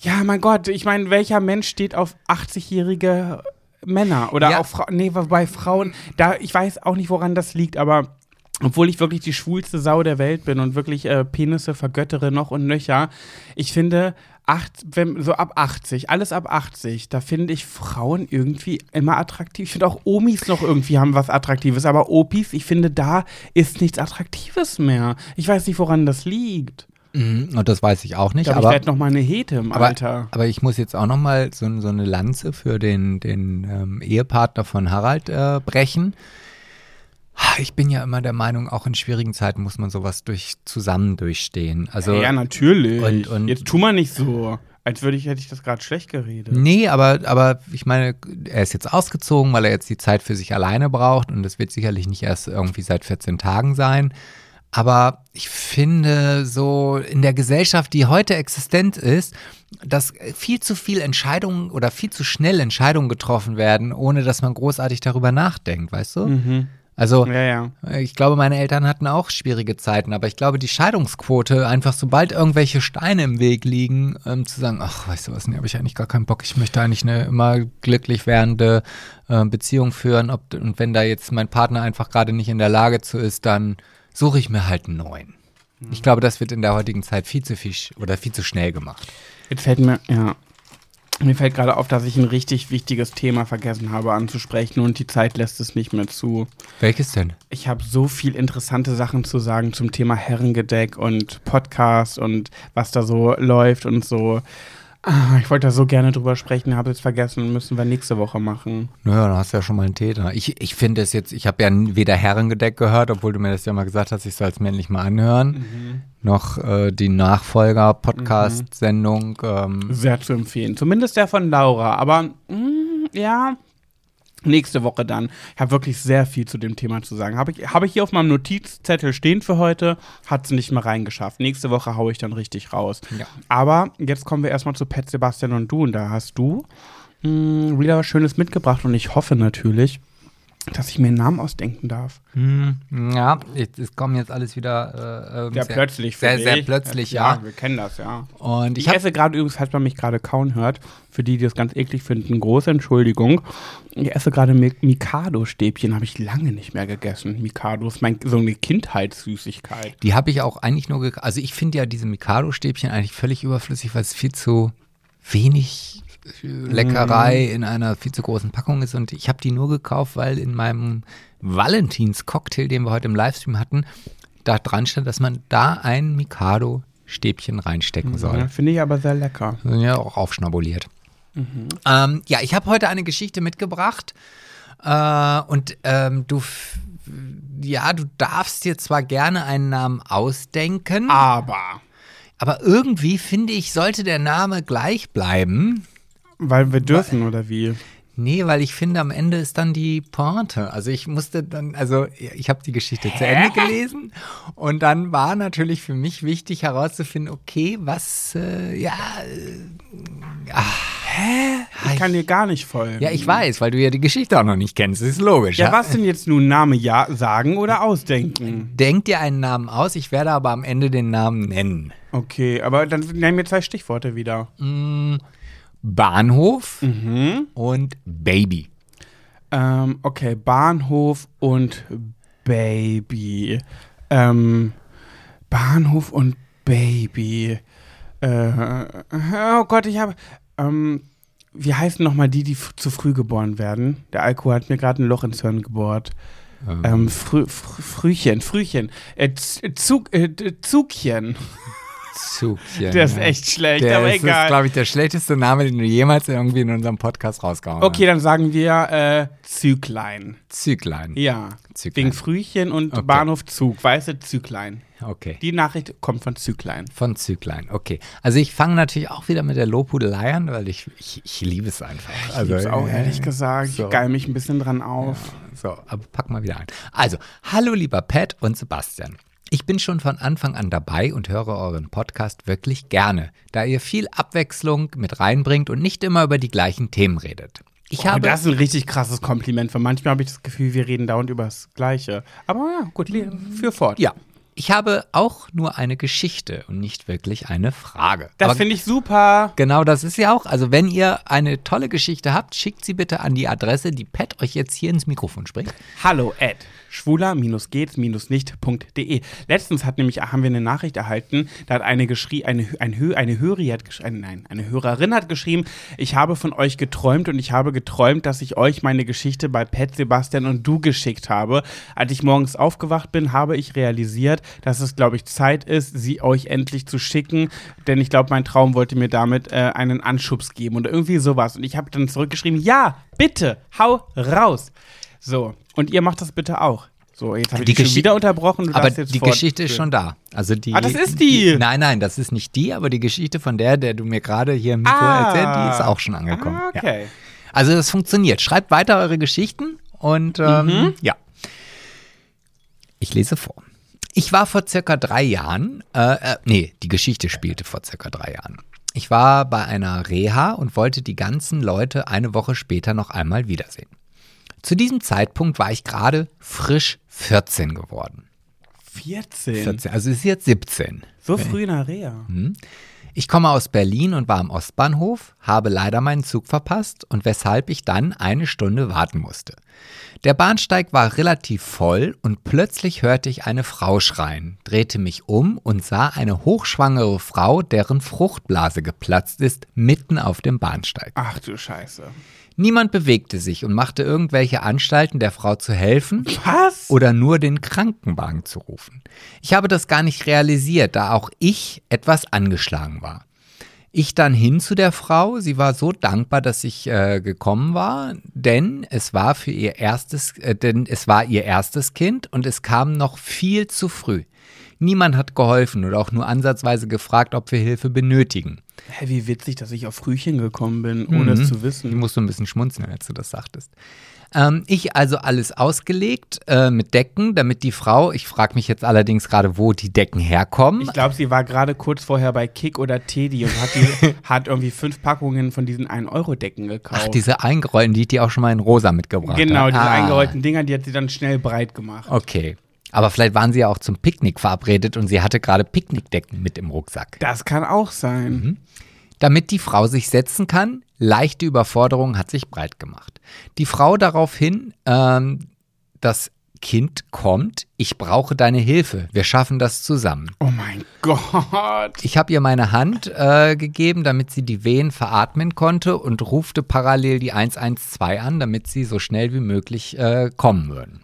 ja, mein Gott, ich meine, welcher Mensch steht auf 80-jährige Männer oder Ja. auf Frauen, nee, bei Frauen, da ich weiß auch nicht, woran das liegt, aber obwohl ich wirklich die schwulste Sau der Welt bin und wirklich äh, Penisse vergöttere noch und nöcher, ich finde, acht, wenn, so ab 80, alles ab 80, da finde ich Frauen irgendwie immer attraktiv. Ich finde auch Omis noch irgendwie haben was Attraktives, aber Opis, ich finde, da ist nichts Attraktives mehr. Ich weiß nicht, woran das liegt. Mhm, Und das weiß ich auch Ich nicht, ich aber, werde noch mal eine Hete im aber, Alter. aber ich muss jetzt auch noch mal so, so eine Lanze für den, den ähm, Ehepartner von Harald äh, brechen. Ich bin ja immer der Meinung, auch in schwierigen Zeiten muss man sowas durch, zusammen durchstehen. Also, ja, natürlich. und- und- Jetzt tu mal nicht so, als würde ich, hätte ich das gerade schlecht geredet. Nee, aber, aber ich meine, er ist jetzt ausgezogen, weil er jetzt die Zeit für sich alleine braucht und das wird sicherlich nicht erst irgendwie seit 14 Tagen sein. Aber ich finde so in der Gesellschaft, die heute existent ist, dass viel zu viel Entscheidungen oder viel zu schnell Entscheidungen getroffen werden, ohne dass man großartig darüber nachdenkt, weißt du? Mhm. Also Ja, ja. ich glaube, meine Eltern hatten auch schwierige Zeiten, aber ich glaube, die Scheidungsquote, einfach sobald irgendwelche Steine im Weg liegen, ähm, zu sagen, ach, weißt du was, nee, habe ich eigentlich gar keinen Bock, ich möchte eigentlich eine immer glücklich werdende äh, Beziehung führen. Ob, und wenn da jetzt mein Partner einfach gerade nicht in der Lage zu ist, dann suche ich mir halt einen neuen. Ich glaube, das wird in der heutigen Zeit viel zu viel oder viel zu schnell gemacht. Jetzt fällt mir, ja. Mir fällt gerade auf, dass ich ein richtig wichtiges Thema vergessen habe anzusprechen und die Zeit lässt es nicht mehr zu. Welches denn? Ich habe so viel interessante Sachen zu sagen zum Thema Herrengedeck und Podcast und was da so läuft und so. Ah, ich wollte da so gerne drüber sprechen, habe es vergessen, müssen wir nächste Woche machen. Naja, dann hast du ja schon mal einen Täter. Ich, ich finde es jetzt, ich habe ja weder Herrengedeck gehört, obwohl du mir das ja mal gesagt hast, ich soll es mir endlich mal anhören, noch äh, die Nachfolger-Podcast-Sendung. Ähm, Sehr zu empfehlen. Zumindest der von Laura. Aber mm, ja, nächste Woche dann. Ich habe wirklich sehr viel zu dem Thema zu sagen. Habe ich, hab ich hier auf meinem Notizzettel stehen für heute, hat es nicht mehr reingeschafft. Nächste Woche haue ich dann richtig raus. Ja. Aber jetzt kommen wir erstmal zu Pet Sebastian und du. Und da hast du mh, wieder was Schönes mitgebracht. Und ich hoffe natürlich, dass ich mir einen Namen ausdenken darf. hm, ja, es kommen jetzt alles wieder äh, ähm, Sehr, plötzlich. für Sehr, sehr plötzlich, ja. Wir kennen das, ja. Und ich Ich esse gerade übrigens, falls man mich gerade kauen hört, für die, die das ganz eklig finden, große Entschuldigung. Ich esse gerade Mi- Mikado-Stäbchen, habe ich lange nicht mehr gegessen. Mikado ist mein, so eine Kindheitssüßigkeit. Die habe ich auch eigentlich nur gekauft. Also ich finde ja diese Mikado-Stäbchen eigentlich völlig überflüssig, weil es viel zu wenig Leckerei in einer viel zu großen Packung ist. Und ich habe die nur gekauft, weil in meinem Valentins-Cocktail, den wir heute im Livestream hatten, da dran stand, dass man da ein Mikado-Stäbchen reinstecken soll. Ja, Finde ich aber sehr lecker. Sind ja auch aufschnabuliert. Ähm, ja, ich habe heute eine Geschichte mitgebracht. Äh, und ähm, du, ja, du darfst dir zwar gerne einen Namen ausdenken, Aber, aber irgendwie finde ich, sollte der Name gleich bleiben. Weil wir dürfen, oder wie? Nee, weil ich finde, am Ende ist dann die Pointe. Also ich musste dann, also ich habe die Geschichte zu Ende gelesen und dann war natürlich für mich wichtig herauszufinden, okay, was, äh, ja, äh, Ich kann dir gar nicht folgen. ja, ich weiß, weil du ja die Geschichte auch noch nicht kennst. Das ist logisch. Ja, was denn jetzt nun Name ja sagen oder ausdenken? Denk dir einen Namen aus, ich werde aber am Ende den Namen nennen. Okay, aber dann nenn mir zwei Stichworte wieder. Bahnhof Mhm. und Baby. Ähm, okay, Bahnhof und Baby. Ähm, Bahnhof und Baby. Äh, oh Gott, ich habe. Ähm, wie heißen nochmal die, die zu früh geboren werden? Der Alkohol hat mir gerade ein Loch ins Hirn gebohrt. Ähm, Frü Frü Frühchen, Frühchen. Äh, Zug, äh, Zugchen. Zugchen. Der ist ja. echt schlecht, Der aber ist, egal. glaube ich, der schlechteste Name, den du jemals irgendwie in unserem Podcast rausgehauen Okay, dann sagen wir äh, Züglein. hast. Züglein. Ja. Züglein. Wegen Frühchen und Okay. Bahnhof Zug. Weiße Züglein. Okay. Die Nachricht kommt von Züglein. Von Züglein, okay. Also ich fange natürlich auch wieder mit der Lobhudelei an, weil ich, ich, ich liebe es einfach. Ich also, lieb's auch äh, ehrlich gesagt. so. Ich geil mich ein bisschen dran auf. So, aber pack mal wieder ein. Also, hallo lieber Pat und Sebastian. Ich bin schon von Anfang an dabei und höre euren Podcast wirklich gerne, da ihr viel Abwechslung mit reinbringt und nicht immer über die gleichen Themen redet. Ich Oh, habe das ist ein richtig krasses Kompliment, weil manchmal habe ich das Gefühl, wir reden dauernd über das Gleiche. Aber ja, gut, für fort. ja, ich habe auch nur eine Geschichte und nicht wirklich eine Frage. Das finde ich super. Genau, das ist ja auch. Also, wenn ihr eine tolle Geschichte habt, schickt sie bitte an die Adresse, die Pat euch jetzt hier ins Mikrofon spricht. Hallo at schwuler-geht's-nicht.de. Letztens hat nämlich, haben wir eine Nachricht erhalten, da hat eine geschrieben, eine, ein Hö eine Höri hat geschrieben, nein, eine Hörerin hat geschrieben, ich habe von euch geträumt und ich habe geträumt, dass ich euch meine Geschichte bei Pat, Sebastian und du geschickt habe. Als ich morgens aufgewacht bin, habe ich realisiert, dass es, glaube ich, Zeit ist, sie euch endlich zu schicken, denn ich glaube, mein Traum wollte mir damit äh, einen Anschubs geben oder irgendwie sowas. Und ich habe dann zurückgeschrieben, ja, bitte, hau raus. So, und ihr macht das bitte auch. So, jetzt habe ich Die schon wieder unterbrochen. Du Aber die Geschichte ist schon da. Also die, Ah, das ist die! Nein, nein, das ist nicht die, aber die Geschichte von der, der du mir gerade hier im Mikro Ah. erzählt, die ist auch schon angekommen. Ah, Ja. okay. Also das funktioniert. Schreibt weiter eure Geschichten und ähm, Mhm. ja. Ich lese vor. Ich war vor circa drei Jahren, äh, äh, nee, die Geschichte spielte vor circa drei Jahren. Ich war bei einer Reha und wollte die ganzen Leute eine Woche später noch einmal wiedersehen. Zu diesem Zeitpunkt war ich gerade frisch 14 geworden. 14. 14, also ist jetzt 17. So früh in der Reha. Hm. Ich komme aus Berlin und war am Ostbahnhof, habe leider meinen Zug verpasst und weshalb ich dann eine Stunde warten musste. Der Bahnsteig war relativ voll und plötzlich hörte ich eine Frau schreien, drehte mich um und sah eine hochschwangere Frau, deren Fruchtblase geplatzt ist, mitten auf dem Bahnsteig. Ach du Scheiße. Niemand bewegte sich und machte irgendwelche Anstalten, der Frau zu helfen Was? oder nur den Krankenwagen zu rufen. Ich habe das gar nicht realisiert, da auch ich etwas angeschlagen war. Ich dann hin zu der Frau. Sie war so dankbar, dass ich äh, gekommen war, denn es war für ihr erstes, äh, denn es war ihr erstes Kind und es kam noch viel zu früh. Niemand hat geholfen oder auch nur ansatzweise gefragt, ob wir Hilfe benötigen. Hä, wie witzig, dass ich auf Frühchen gekommen bin, ohne es zu Ich wissen. musste ein bisschen schmunzeln, als du das sagtest. Ähm, ich also alles ausgelegt äh, mit Decken, damit die Frau, ich frage mich jetzt allerdings gerade, wo die Decken herkommen. Ich glaube, sie war gerade kurz vorher bei Kick oder Teddy und hat, die, hat irgendwie fünf Packungen von diesen 1-Euro-Decken gekauft. Ach, diese eingerollten, die hat die auch schon mal in rosa mitgebracht. genau, hat. diese Ah, eingerollten Dinger, die hat sie dann schnell breit gemacht. Okay. Aber vielleicht waren sie ja auch zum Picknick verabredet und sie hatte gerade Picknickdecken mit im Rucksack. Das kann auch sein. Mhm. Damit die Frau sich setzen kann, leichte Überforderung hat sich breit gemacht. Die Frau daraufhin, ähm, das Kind kommt, ich brauche deine Hilfe, wir schaffen das zusammen. Oh mein Gott. Ich habe ihr meine Hand äh, gegeben, damit sie die Wehen veratmen konnte und rufte parallel die 112 an, damit sie so schnell wie möglich äh, kommen würden.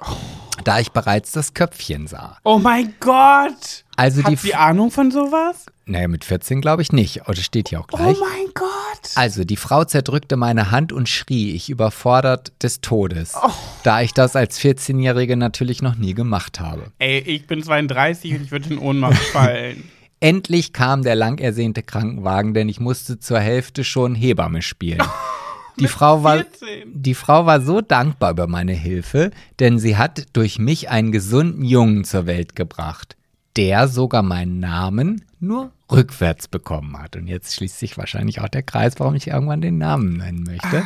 Da ich bereits das Köpfchen sah. Oh mein Gott. Also Hat die, sie Ahnung von sowas? naja, mit 14 glaube ich nicht, aber das steht ja auch Oh gleich. mein Gott. Also, die Frau zerdrückte meine Hand und schrie, ich überfordert des Todes, Oh. da ich das als 14-Jährige natürlich noch nie gemacht habe. Ey, ich bin 32 und ich würde in Ohnmacht fallen. Endlich kam der lang ersehnte Krankenwagen, denn ich musste zur Hälfte schon Hebamme spielen. Die Frau, war, 14. die Frau war so dankbar über meine Hilfe, denn sie hat durch mich einen gesunden Jungen zur Welt gebracht, der sogar meinen Namen nur rückwärts bekommen hat. Und jetzt schließt sich wahrscheinlich auch der Kreis, warum ich irgendwann den Namen nennen möchte.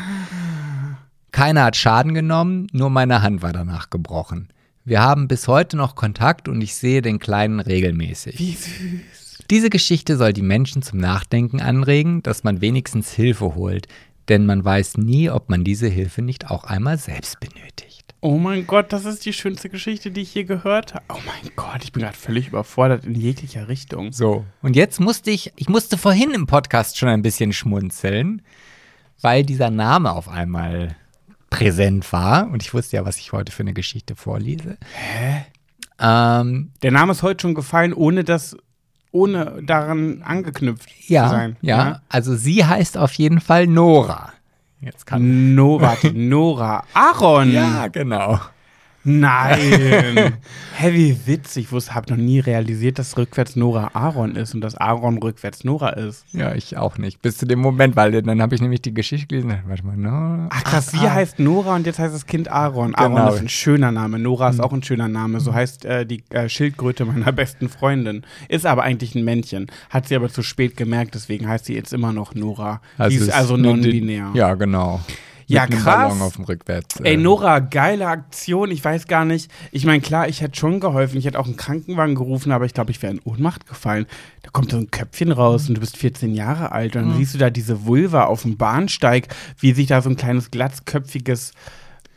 Keiner hat Schaden genommen, nur meine Hand war danach gebrochen. Wir haben bis heute noch Kontakt und ich sehe den Kleinen regelmäßig. Wie süß. Diese Geschichte soll die Menschen zum Nachdenken anregen, dass man wenigstens Hilfe holt, denn man weiß nie, ob man diese Hilfe nicht auch einmal selbst benötigt. Oh mein Gott, das ist die schönste Geschichte, die ich je gehört habe. Oh mein Gott, ich bin gerade völlig überfordert in jeglicher Richtung. So, und jetzt musste ich, ich musste vorhin im Podcast schon ein bisschen schmunzeln, weil dieser Name auf einmal präsent war und ich wusste ja, was ich heute für eine Geschichte vorlese. Hä? Ähm, Der Name ist heute schon gefallen, ohne das, ohne daran angeknüpft ja, zu sein. ja, also sie heißt auf jeden Fall Nora. Jetzt kann No, warte, Nora. Aaron. Ja, genau. Nein. Hä, wie witzig. Ich habe noch nie realisiert, dass rückwärts Nora Aaron ist und dass Aaron rückwärts Nora ist. Ja, ich auch nicht. Bis zu dem Moment, weil dann habe ich nämlich die Geschichte gelesen. Warte mal, Nora. Ach krass, sie heißt Nora und jetzt heißt das Kind Aaron. Aaron Genau. ist ein schöner Name. Nora ist auch ein schöner Name. So heißt äh, die äh, Schildkröte meiner besten Freundin. Ist aber eigentlich ein Männchen. Hat sie aber zu spät gemerkt, deswegen heißt sie jetzt immer noch Nora. sie ist es also die- non-binär. Ja, genau. Ja, Mit krass. Ballon auf dem Rückwärts. Ey, äh, Nora, geile Aktion. Ich weiß gar nicht. Ich meine, klar, ich hätte schon geholfen. Ich hätte auch einen Krankenwagen gerufen, aber ich glaube, ich wäre in Ohnmacht gefallen. Da kommt so ein Köpfchen raus und du bist 14 Jahre alt. Und dann siehst du da diese Vulva auf dem Bahnsteig, wie sich da so ein kleines glatzköpfiges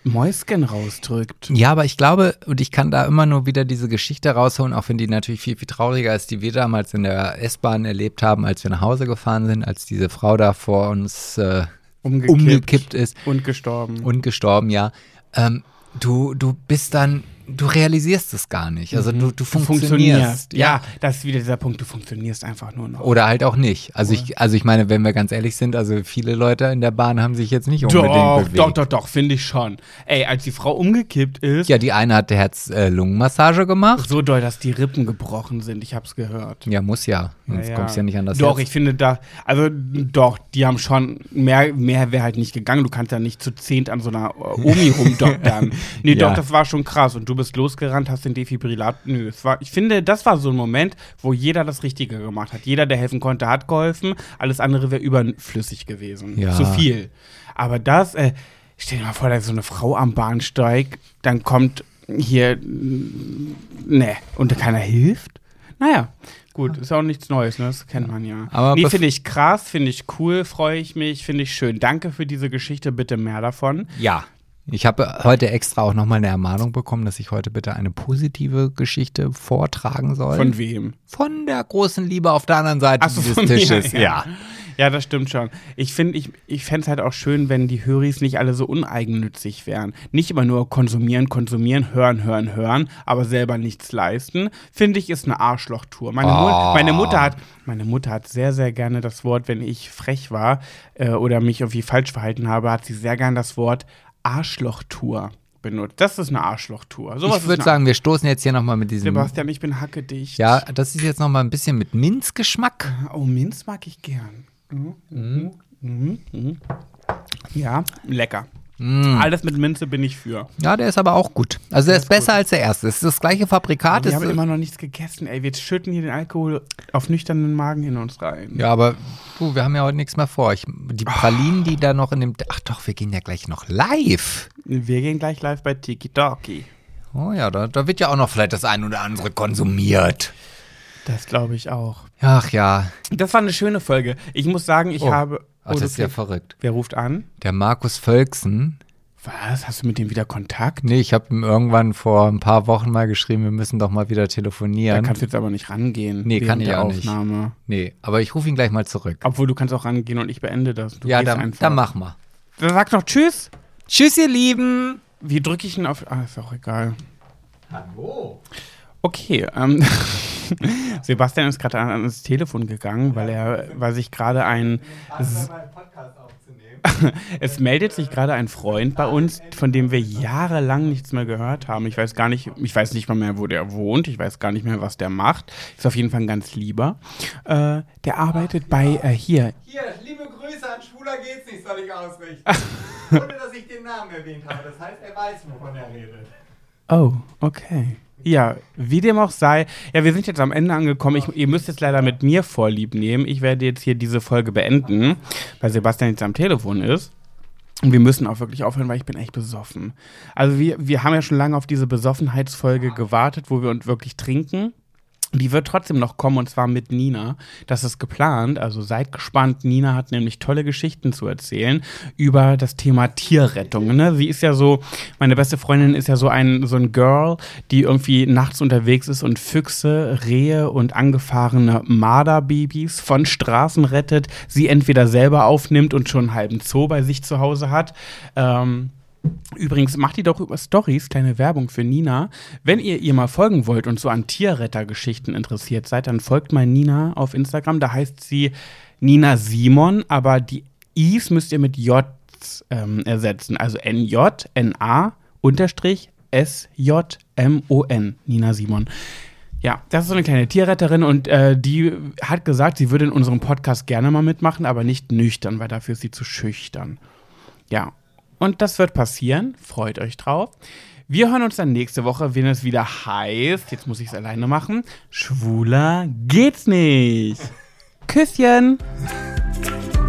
Mäuschen rausdrückt. Ja, aber ich glaube, und ich kann da immer nur wieder diese Geschichte rausholen, auch wenn die natürlich viel, viel trauriger ist, die wir damals in der S-Bahn erlebt haben, als wir nach Hause gefahren sind, als diese Frau da vor uns äh, Umgekippt. umgekippt ist Und gestorben. und gestorben, ja. Ähm, du, du bist dann, du realisierst es gar nicht. Also du, du du funktionierst. Ja, das ist wieder dieser Punkt, du funktionierst einfach nur noch. Oder halt auch nicht. Also ich, also ich meine, wenn wir ganz ehrlich sind, also viele Leute in der Bahn haben sich jetzt nicht unbedingt Doch, bewegt. doch, doch, doch, finde ich schon. Ey, als die Frau umgekippt ist, Ja, die eine hat Herz-Lungen-Massage gemacht. so doll, dass die Rippen gebrochen sind. Ich hab's gehört. Ja, muss ja. Sonst Ja, kommst du ja nicht an das Doch, Herz. ich finde da, also doch, die haben schon, mehr, mehr wäre halt nicht gegangen. Du kannst ja nicht zu zehnt an so einer äh, Omi rumdoktern. Nee, Ja. doch, das war schon krass. Und du bist losgerannt, hast den Defibrillator. Nö, es war, ich finde, das war so ein Moment, wo jeder das Richtige gemacht hat. Jeder, der helfen konnte, hat geholfen. Alles andere wäre überflüssig gewesen. Ja. Zu viel. Aber das, äh, stell dir mal vor, da ist so eine Frau am Bahnsteig, dann kommt hier, ne, und keiner hilft. Naja, gut. Ist auch nichts Neues, ne? Das kennt man ja. Aber nee, finde ich krass, finde ich cool, freue ich mich, finde ich schön. Danke für diese Geschichte, bitte mehr davon. Ja. Ich habe heute extra auch nochmal eine Ermahnung bekommen, dass ich heute bitte eine positive Geschichte vortragen soll. Von wem? Von der großen Liebe auf der anderen Seite Ach so, dieses Tisches. ja. ja. Ja, das stimmt schon. Ich finde, ich, ich fände es halt auch schön, wenn die Höris nicht alle so uneigennützig wären. Nicht immer nur konsumieren, konsumieren, hören, hören, hören, aber selber nichts leisten. Finde ich, ist eine Arschlochtour. Meine, Mu Oh. meine, Mutter hat, meine Mutter hat sehr, sehr gerne das Wort, wenn ich frech war äh, oder mich irgendwie falsch verhalten habe, hat sie sehr gerne das Wort Arschlochtour benutzt. Das ist eine Arschlochtour. Sowas Ich würde sagen, wir stoßen jetzt hier nochmal mit diesem. Sebastian, ich bin hackedicht. Ja, das ist jetzt nochmal ein bisschen mit Minzgeschmack. Oh, Minz mag ich gern. Mhm. Mhm. Mhm. Mhm. Ja, lecker. Mm. Alles mit Minze bin ich für. Ja, der ist aber auch gut. Also der ist besser als der erste. Es ist das gleiche Fabrikat. Wir haben ist- immer noch nichts gegessen, ey. Wir schütten hier den Alkohol auf nüchternen Magen in uns rein. ja, aber du, wir haben ja heute nichts mehr vor. Ich, die Pralinen, die da noch in dem. Ach doch, wir gehen ja gleich noch live. Wir gehen gleich live bei Tiki Talkie. Oh ja, da, da wird ja auch noch vielleicht das ein oder andere konsumiert. Das glaube ich auch. Ach ja. Das war eine schöne Folge. Ich muss sagen, ich Oh. habe. Ach, du das ist ja verrückt. Wer ruft an? Der Markus Völksen. Was? Hast du mit dem wieder Kontakt? Nee, ich habe ihm irgendwann vor ein paar Wochen mal geschrieben, wir müssen doch mal wieder Da telefonieren. kannst du jetzt aber nicht rangehen. Nee, kann ich der auch nicht. Aufnahme. nee, aber ich rufe ihn gleich mal zurück. Obwohl du kannst auch rangehen und ich beende das. Du ja, dann, einfach. dann mach mal. Dann sag doch Tschüss. Tschüss, ihr Lieben. Wie drücke ich ihn auf. Ah, ist auch egal. Hallo. Okay, ähm, Sebastian ist gerade an, ans Telefon gegangen, weil er, weil sich gerade ein, es meldet sich gerade ein Freund bei uns, von dem wir jahrelang nichts mehr gehört haben. Ich weiß gar nicht, ich weiß nicht mal mehr, wo der wohnt, ich weiß gar nicht mehr, was der macht. Ist auf jeden Fall ein ganz lieber. Äh, der arbeitet bei, äh, hier, Hier, liebe Grüße an Schwuler geht's nicht, soll ich ausrichten. Ohne, dass ich den Namen erwähnt habe. Das heißt, er weiß, wovon er redet. Oh, okay. Ja, wie dem auch sei. Ja, wir sind jetzt am Ende angekommen. Ich, ihr müsst jetzt leider mit mir Vorlieb nehmen. Ich werde jetzt hier diese Folge beenden, weil Sebastian jetzt am Telefon ist. Und wir müssen auch wirklich aufhören, weil ich bin echt besoffen. Also wir, wir haben ja schon lange auf diese Besoffenheitsfolge gewartet, wo wir uns wirklich trinken. Die wird trotzdem noch kommen und zwar mit Nina. Das ist geplant, also seid gespannt. Nina hat nämlich tolle Geschichten zu erzählen über das Thema Tierrettung. Ne? Sie ist ja so, meine beste Freundin ist ja so ein, so ein Girl, die irgendwie nachts unterwegs ist und Füchse, Rehe und angefahrene Marderbabys von Straßen rettet. Sie entweder selber aufnimmt und schon einen halben Zoo bei sich zu Hause hat. Ähm, Übrigens, macht ihr doch über Stories kleine Werbung für Nina. Wenn ihr ihr mal folgen wollt und so an Tierrettergeschichten interessiert seid, dann folgt mal Nina auf Instagram. Da heißt sie Nina Simon, aber die I's müsst ihr mit J ähm, ersetzen. Also N-J, N-A, Unterstrich, S-J-M-O-N. Nina Simon. Ja, das ist so eine kleine Tierretterin und äh, die hat gesagt, sie würde in unserem Podcast gerne mal mitmachen, aber nicht nüchtern, weil dafür ist sie zu schüchtern. Ja, und das wird passieren. Freut euch drauf. Wir hören uns dann nächste Woche, wenn es wieder heißt, jetzt muss ich es alleine machen, schwuler geht's nicht. Küsschen.